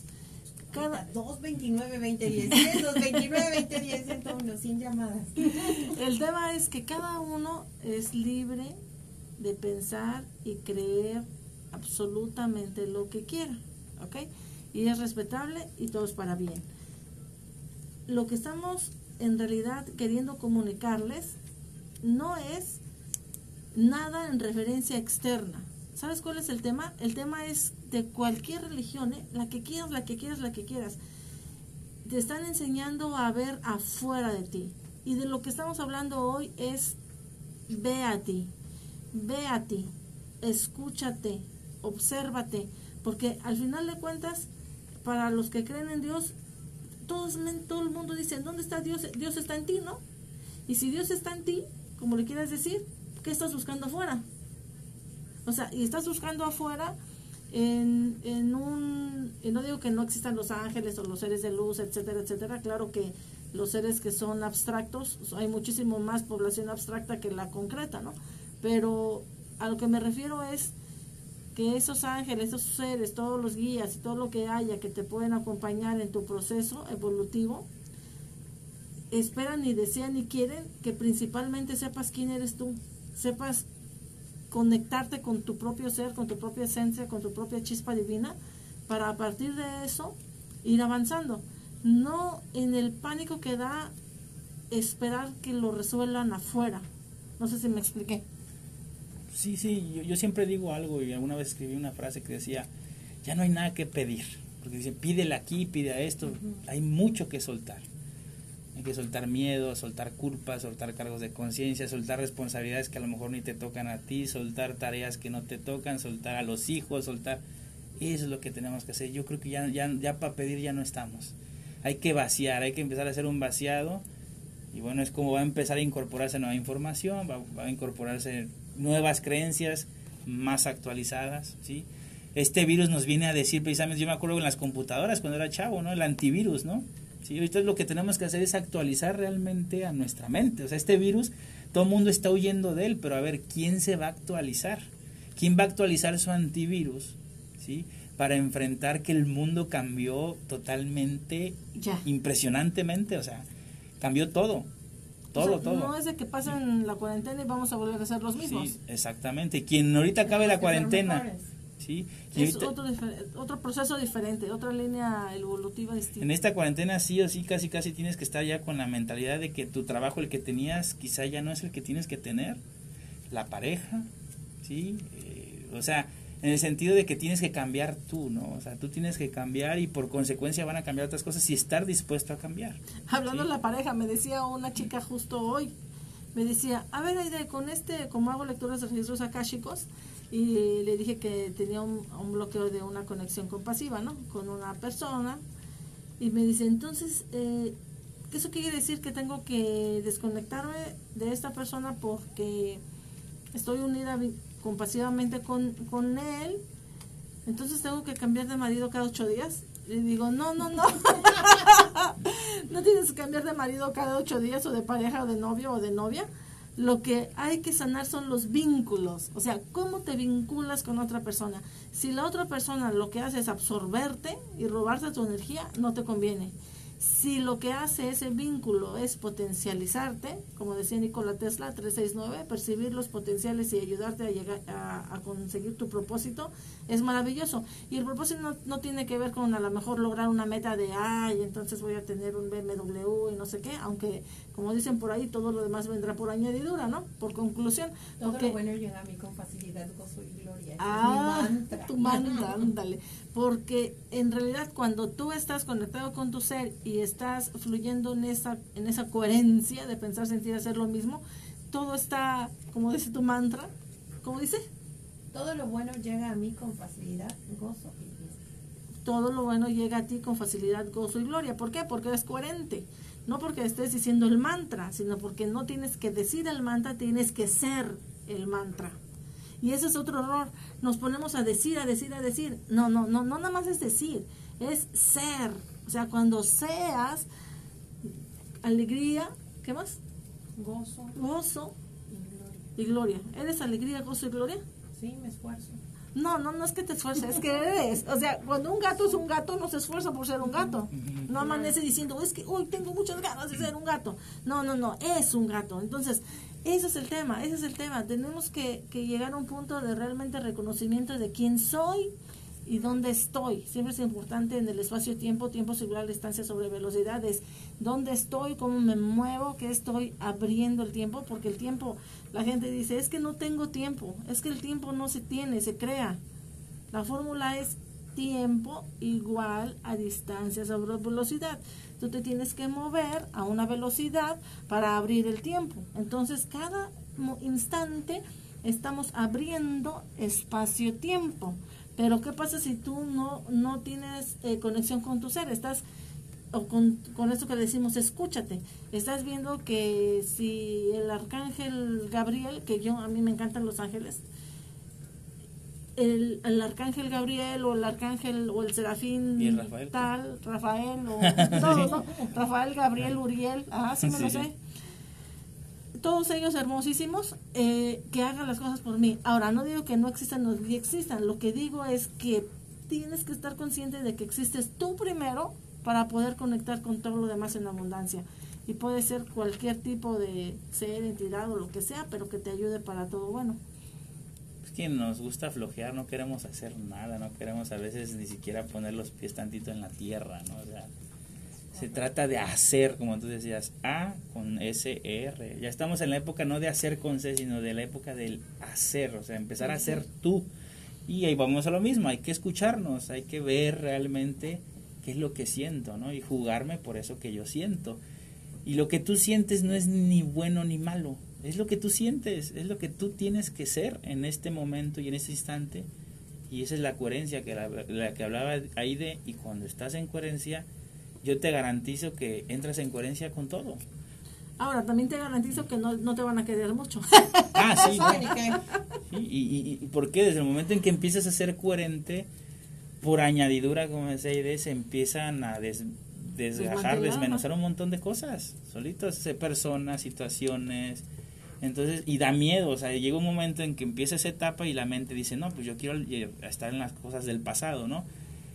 Cada, 229 2010 ¿eh? 229 2010 101 sin llamadas El tema es que cada uno es libre de pensar y creer absolutamente lo que quiera, ¿ok? Y es respetable y todo es para bien. Lo que estamos en realidad queriendo comunicarles no es nada en referencia externa. ¿Sabes cuál es el tema? El tema es de cualquier religión, ¿eh? la que quieras, la que quieras, la que quieras te están enseñando a ver afuera de ti. Y de lo que estamos hablando hoy es ve a ti, ve a ti, escúchate, obsérvate, porque al final de cuentas, para los que creen en Dios, todos, todo el mundo dice, ¿dónde está Dios? Dios está en ti, ¿no? Y si Dios está en ti, como le quieras decir, ¿qué estás buscando afuera? O sea, y estás buscando afuera en, en un... Y no digo que no existan los ángeles o los seres de luz, etcétera, etcétera. Claro que los seres que son abstractos, hay muchísimo más población abstracta que la concreta, ¿no? Pero a lo que me refiero es que esos ángeles, esos seres, todos los guías y todo lo que haya que te pueden acompañar en tu proceso evolutivo, esperan y desean y quieren que principalmente sepas quién eres tú, sepas conectarte con tu propio ser, con tu propia esencia, con tu propia chispa divina, para a partir de eso ir avanzando. No en el pánico que da esperar que lo resuelvan afuera. No sé si me expliqué. Sí, sí, yo, yo siempre digo algo y alguna vez escribí una frase que decía, ya no hay nada que pedir, porque dice, pídele aquí, pide a esto, hay mucho que soltar. Hay que soltar miedo, soltar culpas, soltar cargos de conciencia, soltar responsabilidades que a lo mejor ni te tocan a ti, soltar tareas que no te tocan, soltar a los hijos, soltar... Eso es lo que tenemos que hacer. Yo creo que ya, ya, ya para pedir ya no estamos. Hay que vaciar, hay que empezar a hacer un vaciado y bueno, es como va a empezar a incorporarse nueva información, va, a incorporarse nuevas creencias más actualizadas, ¿sí? Este virus nos viene a decir precisamente, yo me acuerdo en las computadoras cuando era chavo, ¿no? El antivirus, ¿no? Sí, ahorita lo que tenemos que hacer es actualizar realmente a nuestra mente. O sea, este virus, todo el mundo está huyendo de él, pero a ver, ¿quién se va a actualizar? ¿Quién va a actualizar su antivirus? ¿Sí? Para enfrentar que el mundo cambió totalmente, Ya. impresionantemente, o sea, cambió todo. Todo, O sea, todo. No es de que pasen la cuarentena y vamos a volver a ser los mismos. Sí, exactamente. Quien ahorita acabe la cuarentena. ¿Sí? Y Es ahorita- otro, otro proceso diferente, otra línea evolutiva distinta. en esta cuarentena sí o sí, casi casi tienes que estar ya con la mentalidad de que tu trabajo, el que tenías, quizá ya no es el que tienes que tener. La pareja, ¿sí? Eh, o sea, en el sentido de que tienes que cambiar tú, ¿no? O sea, tú tienes que cambiar y por consecuencia van a cambiar otras cosas y estar dispuesto a cambiar. Hablando Sí. de la pareja, me decía una chica justo hoy, me decía, a ver, Aide, con este, como hago lecturas de registros akáshicos, y le dije que tenía un, bloqueo de una conexión compasiva, ¿no? Con una persona, y me dice, entonces, eh, ¿eso quiere decir que tengo que desconectarme de esta persona porque estoy unida compasivamente con, con él? Entonces tengo que cambiar de marido cada ocho días. Le digo, no, no, no. no tienes que cambiar de marido cada ocho días o de pareja o de novio o de novia. Lo que hay que sanar son los vínculos. O sea, cómo te vinculas con otra persona. Si la otra persona lo que hace es absorberte y robarte tu energía, no te conviene. Si lo que hace ese vínculo es potencializarte, como decía Nikola Tesla 369, percibir los potenciales y ayudarte a llegar a, a conseguir tu propósito, es maravilloso. Y el propósito no, no tiene que ver con a lo mejor lograr una meta de, ay, entonces voy a tener un BMW y no sé qué, aunque como dicen por ahí, todo lo demás vendrá por añadidura, ¿no? Por conclusión. Todo porque- lo bueno llega a mí con facilidad, gozo y gloria. Es Ah, mi mantra. tu mantra, ándale. Porque en realidad cuando tú estás conectado con tu ser y estás fluyendo en esa, en esa coherencia de pensar, sentir, hacer lo mismo, todo está, como dice tu mantra, ¿cómo dice? Todo lo bueno llega a mí con facilidad, gozo y gloria. Todo lo bueno llega a ti con facilidad, gozo y gloria. ¿Por qué? Porque eres coherente. No porque estés diciendo el mantra, sino porque no tienes que decir el mantra, tienes que ser el mantra. Y ese es otro error. Nos ponemos a decir, a decir, a decir. No, no, no, no nada más es decir, es ser. O sea, cuando seas alegría, ¿qué más? Gozo Gozo y gloria. y gloria. ¿Eres alegría, gozo y gloria? Sí, me esfuerzo. No, no, no es que te esfuerces, es que eres. O sea, cuando un gato es un gato, no se esfuerza por ser un gato. No amanece diciendo, es que hoy tengo muchas ganas de ser un gato. No, no, no, es un gato. Entonces, ese es el tema, ese es el tema. Tenemos que, que llegar a un punto de realmente reconocimiento de quién soy y dónde estoy. Siempre es importante en el espacio-tiempo, tiempo singular, distancia sobre velocidades. ¿Dónde estoy? ¿Cómo me muevo? ¿Qué estoy abriendo el tiempo? Porque el tiempo, la gente dice, es que no tengo tiempo. Es que el tiempo no se tiene, se crea. La fórmula es tiempo igual a distancia sobre velocidad. Tú te tienes que mover a una velocidad para abrir el tiempo. Entonces, cada instante estamos abriendo espacio-tiempo. Pero, ¿qué pasa si tú no, no tienes eh, conexión con tu ser? Estás o con, con esto que decimos, escúchate. Estás viendo que si el arcángel Gabriel, que yo, a mí me encantan los ángeles, el, el arcángel Gabriel o el arcángel o el serafín ¿Y Rafael? tal, Rafael o todos, ¿no? Rafael, Gabriel, Uriel, ah, sí me lo sé. Todos ellos hermosísimos, eh, que hagan las cosas por mí. Ahora, no digo que no existan o que existan, lo que digo es que tienes que estar consciente de que existes tú primero para poder conectar con todo lo demás en abundancia. Y puede ser cualquier tipo de ser, entidad o lo que sea, pero que te ayude para todo bueno. Que nos gusta flojear, no queremos hacer nada, no queremos a veces ni siquiera poner los pies tantito en la tierra, ¿no? O sea, se trata de hacer, como tú decías, A con S, E, R. Ya estamos en la época no de hacer con C, sino de la época del hacer, o sea, empezar a hacer tú. Y ahí vamos a lo mismo, hay que escucharnos, hay que ver realmente qué es lo que siento, ¿no? Y jugarme por eso que yo siento. Y lo que tú sientes no es ni bueno ni malo, es lo que tú sientes, es lo que tú tienes que ser en este momento y en este instante. Y esa es la coherencia que la, la que hablaba Aide. Y cuando estás en coherencia, yo te garantizo que entras en coherencia con todo. Ahora, también te garantizo que no, no te van a querer mucho. Ah, sí. Sí, y, y, y ¿por qué? Desde el momento en que empiezas a ser coherente, por añadidura, como decía Aide, se empiezan a des- desgajar, desmenuzar un montón de cosas, solitos, personas, situaciones. Entonces, y da miedo, o sea, llega un momento en que empieza esa etapa y la mente dice, no, pues yo quiero eh, estar en las cosas del pasado, ¿no?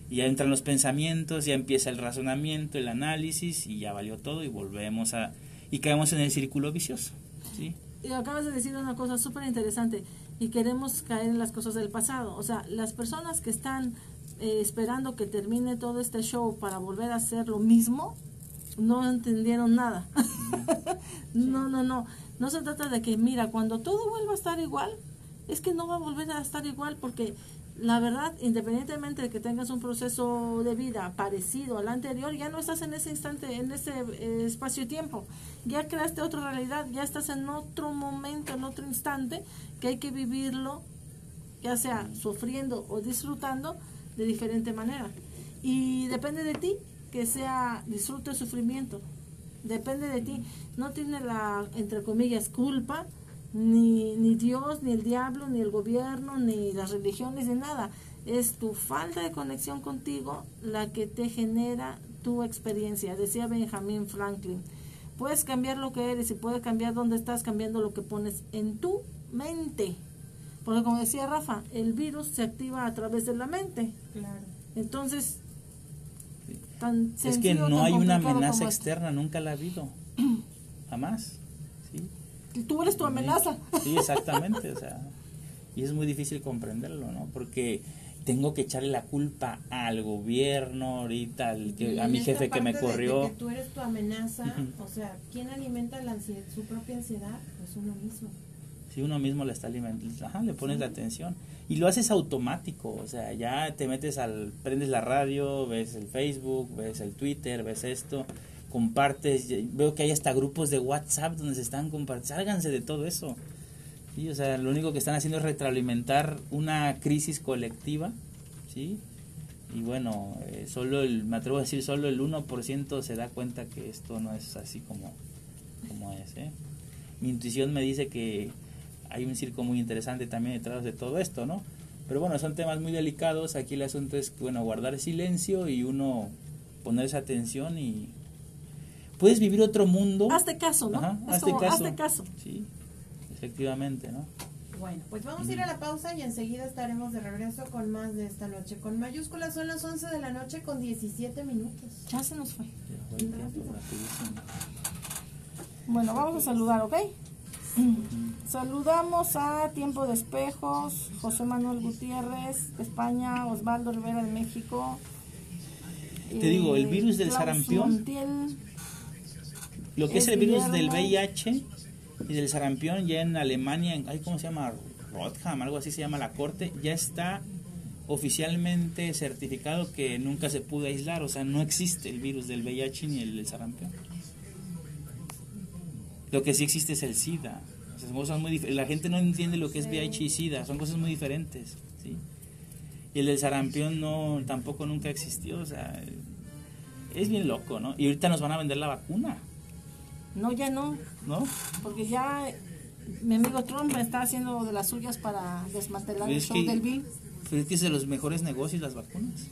Y ya entran los pensamientos, ya empieza el razonamiento, el análisis y ya valió todo y volvemos a... y caemos en el círculo vicioso, ¿sí? y acabas de decir una cosa súper interesante y queremos caer en las cosas del pasado. O sea, las personas que están eh, esperando que termine todo este show para volver a hacer lo mismo, no entendieron nada. no, no, no. No se trata de que, mira, cuando todo vuelva a estar igual, es que no va a volver a estar igual porque la verdad, independientemente de que tengas un proceso de vida parecido al anterior, ya no estás en ese instante, en ese eh, espacio-tiempo. Ya creaste otra realidad, ya estás en otro momento, en otro instante, que hay que vivirlo, ya sea sufriendo o disfrutando de diferente manera. Y depende de ti que sea disfrute o sufrimiento. Depende de ti. No tiene la, entre comillas, culpa ni, ni Dios, ni el diablo, ni el gobierno, ni las religiones, ni nada. Es tu falta de conexión contigo la que te genera tu experiencia, decía Benjamin Franklin. Puedes cambiar lo que eres y puedes cambiar dónde estás cambiando lo que pones en tu mente. Porque como decía Rafa, el virus se activa a través de la mente. Claro. Entonces, tan Es que no tan hay una amenaza como esto. externa, nunca la ha habido. Jamás. ¿sí? Tú eres tu amenaza. Sí, exactamente, o sea, y es muy difícil comprenderlo, ¿no? Porque tengo que echarle la culpa al gobierno ahorita, al que, Y a mi jefe que me de corrió. que tú eres tu amenaza, o sea, ¿quién alimenta la ansiedad, su propia ansiedad? Pues uno mismo. Si uno mismo le está alimentando, ajá, le pones la atención. Y lo haces automático, o sea, ya te metes al, prendes la radio, ves el Facebook, ves el Twitter, ves esto, compartes, veo que hay hasta grupos de WhatsApp donde se están compartiendo, sálganse de todo eso. Sí, o sea, lo único que están haciendo es retroalimentar una crisis colectiva, ¿sí? Y bueno, eh, solo el, me atrevo a decir, solo el 1% se da cuenta que esto no es así como, como es, ¿eh? Mi intuición me dice que hay un circo muy interesante también detrás de todo esto, ¿no? Pero bueno, son temas muy delicados, aquí el asunto es, bueno, guardar silencio y uno ponerse atención y... Puedes vivir otro mundo. Hazte caso, ¿no? Ajá, es hazte como, caso. hazte caso. Sí, efectivamente, ¿no? Bueno, pues vamos a ir a la pausa y enseguida estaremos de regreso con más de esta noche. Con mayúsculas son las 11 de la noche con 17 minutos. Ya se nos fue. Bueno, vamos a saludar, ¿ok? Saludamos a Tiempo de Espejos, José Manuel Gutiérrez de España, Osvaldo Rivera de México. Te digo, el virus del Klaus sarampión. Montiel, Lo que es Es el virus del. VIH y del sarampión ya en Alemania, en, ay, ¿cómo se llama? Rotham, algo así se llama la corte, ya está oficialmente certificado que nunca se pudo aislar, o sea, no existe el virus del VIH ni el del sarampión. Lo que sí existe es el SIDA. O sea, son cosas muy la gente no entiende lo que es VIH y SIDA, son cosas muy diferentes, ¿sí? Y el del sarampión no tampoco nunca existió, o sea, es bien loco, ¿no? Y ahorita nos van a vender la vacuna, No, ya no, ¿no? porque ya mi amigo Trump está haciendo de las suyas para desmantelar el Es show que- del Bill. Pues es que es de los mejores negocios las vacunas.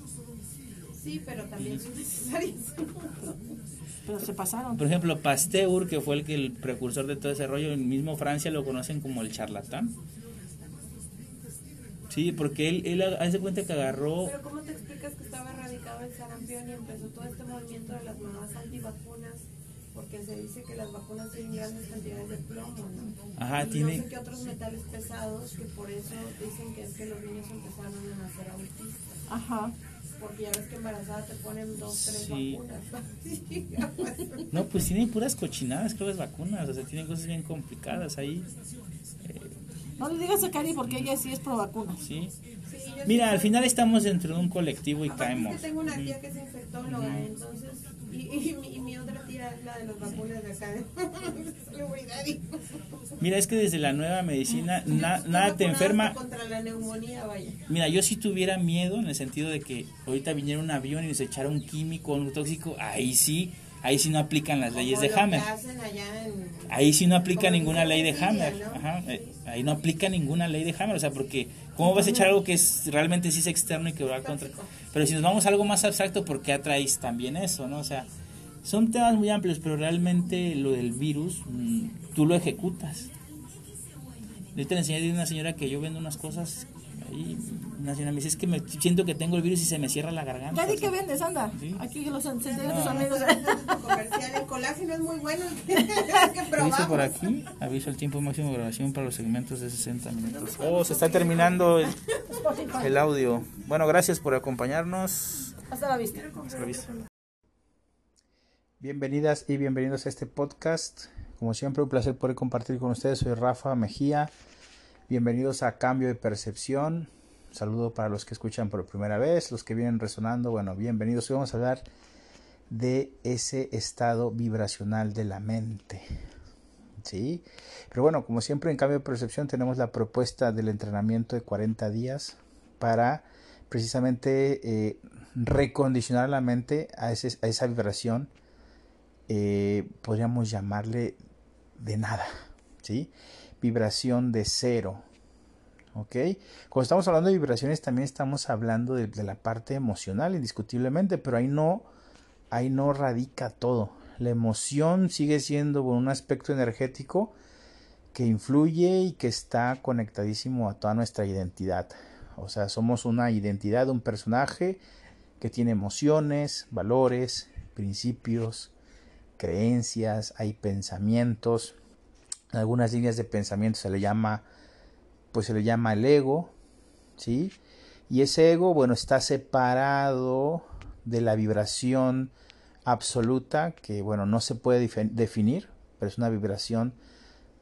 Sí, pero también son necesarias. Pero se pasaron. Por ejemplo, Pasteur, que fue el que el precursor de todo ese rollo, en mismo Francia lo conocen como el charlatán. Sí, porque él, él hace cuenta que agarró... Pero ¿cómo te explicas que estaba erradicado el sarampión y empezó todo este movimiento de las mamás antivacunas? Porque se dice que las vacunas tienen grandes cantidades de plomo, ¿no? Ajá, y tiene- no sé qué otros metales pesados que por eso dicen que es que los niños empezaron a nacer autistas. Ajá. Porque ya ves que embarazada te ponen dos, tres Sí. vacunas. No, pues tienen puras cochinadas, creo, las vacunas. O sea, tienen cosas bien complicadas ahí. No le digas a Cari porque ella sí es pro vacuna. Sí. Sí, Mira, al final estamos dentro de un colectivo y Aparte es caemos. que tengo una tía que es infectóloga, entonces, y, y, mi, y mi otra tía es la de las vacunas de acá de seguridad. y- Mira, es que desde la nueva medicina na- nada te enferma. Contra la neumonía, vaya. Mira, yo si tuviera miedo en el sentido de que ahorita viniera un avión y nos echara un químico, un tóxico, ahí sí, ahí sí no aplican las leyes de Hammer. en- Ahí sí no aplica ninguna ley de Hammer. ¿no? Ajá, eh, ahí no aplica ninguna ley de Hammer, o sea, porque ¿cómo vas a echar algo que es realmente sí es externo y que va contra? Pero si nos vamos a algo más abstracto, ¿por qué atraéis también eso, no? O sea, son temas muy amplios, pero realmente lo del virus mm, tú lo ejecutas. Ahorita le enseñé a una señora que yo vendo unas cosas ahí, una señora me dice, es que me siento que tengo el virus y se me cierra la garganta. Ya di que vendes, anda. Sí. Aquí los No. tus amigos. Comercial, el colágeno es muy bueno. que ¿Qué dice probamos. por aquí? Aviso el tiempo máximo de grabación para los segmentos de 60 minutos. Oh, se está terminando el, el audio. Bueno, gracias por acompañarnos. Hasta la vista. Bienvenidas y bienvenidos a este podcast. Como siempre, un placer poder compartir con ustedes. Soy Rafa Mejía. Bienvenidos a Cambio de Percepción. Saludo para los que escuchan por primera vez, los que vienen resonando. Bueno, bienvenidos. Hoy vamos a hablar de ese estado vibracional de la mente. ¿Sí? Pero bueno, como siempre en Cambio de Percepción tenemos la propuesta del entrenamiento de 40 días para precisamente eh, recondicionar la mente a esa vibración eh, podríamos llamarle de nada, ¿sí? Vibración de cero, ¿ok? Cuando estamos hablando de vibraciones también estamos hablando de, de la parte emocional, indiscutiblemente, pero ahí no, ahí no radica todo. La emoción sigue siendo un aspecto energético que influye y que está conectadísimo a toda nuestra identidad. O sea, somos una identidad, un personaje que tiene emociones, valores, principios, creencias, hay pensamientos. En algunas líneas de pensamiento se le llama pues se le llama el ego, ¿sí? Y ese ego, bueno, está separado de la vibración absoluta que, bueno, no se puede definir, pero es una vibración,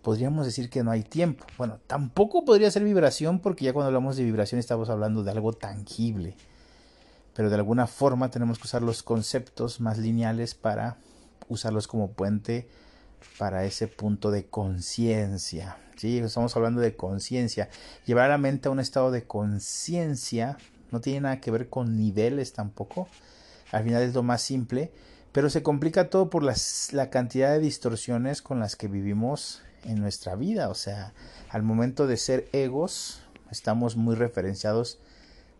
podríamos decir que no hay tiempo. Bueno, tampoco podría ser vibración porque ya cuando hablamos de vibración estamos hablando de algo tangible, pero de alguna forma tenemos que usar los conceptos más lineales para usarlos como puente para ese punto de conciencia. ¿sí? Estamos hablando de conciencia. Llevar a la mente a un estado de conciencia no tiene nada que ver con niveles tampoco. Al final es lo más simple, pero se complica todo por las, la cantidad de distorsiones con las que vivimos en nuestra vida. O sea, al momento de ser egos, estamos muy referenciados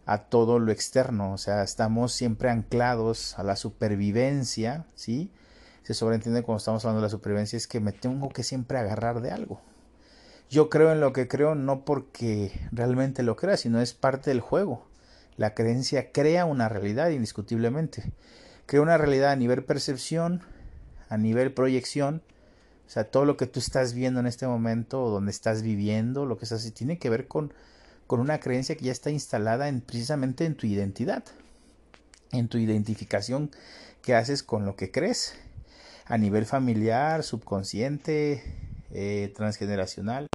a todo lo externo. O sea, estamos siempre anclados a la supervivencia, ¿sí? Se sobreentiende cuando estamos hablando de la supervivencia es que me tengo que siempre agarrar de algo. Yo creo en lo que creo no porque realmente lo crea, sino es parte del juego. La creencia crea una realidad indiscutiblemente. Crea una realidad a nivel percepción, a nivel proyección. O sea, todo lo que tú estás viendo en este momento, o donde estás viviendo, lo que estás tiene que ver con, con una creencia que ya está instalada en, precisamente en tu identidad, en tu identificación que haces con lo que crees a nivel familiar, subconsciente, eh, transgeneracional.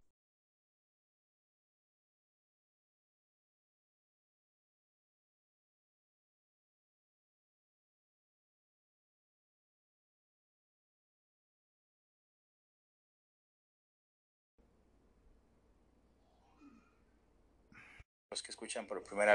Los que escuchan por primera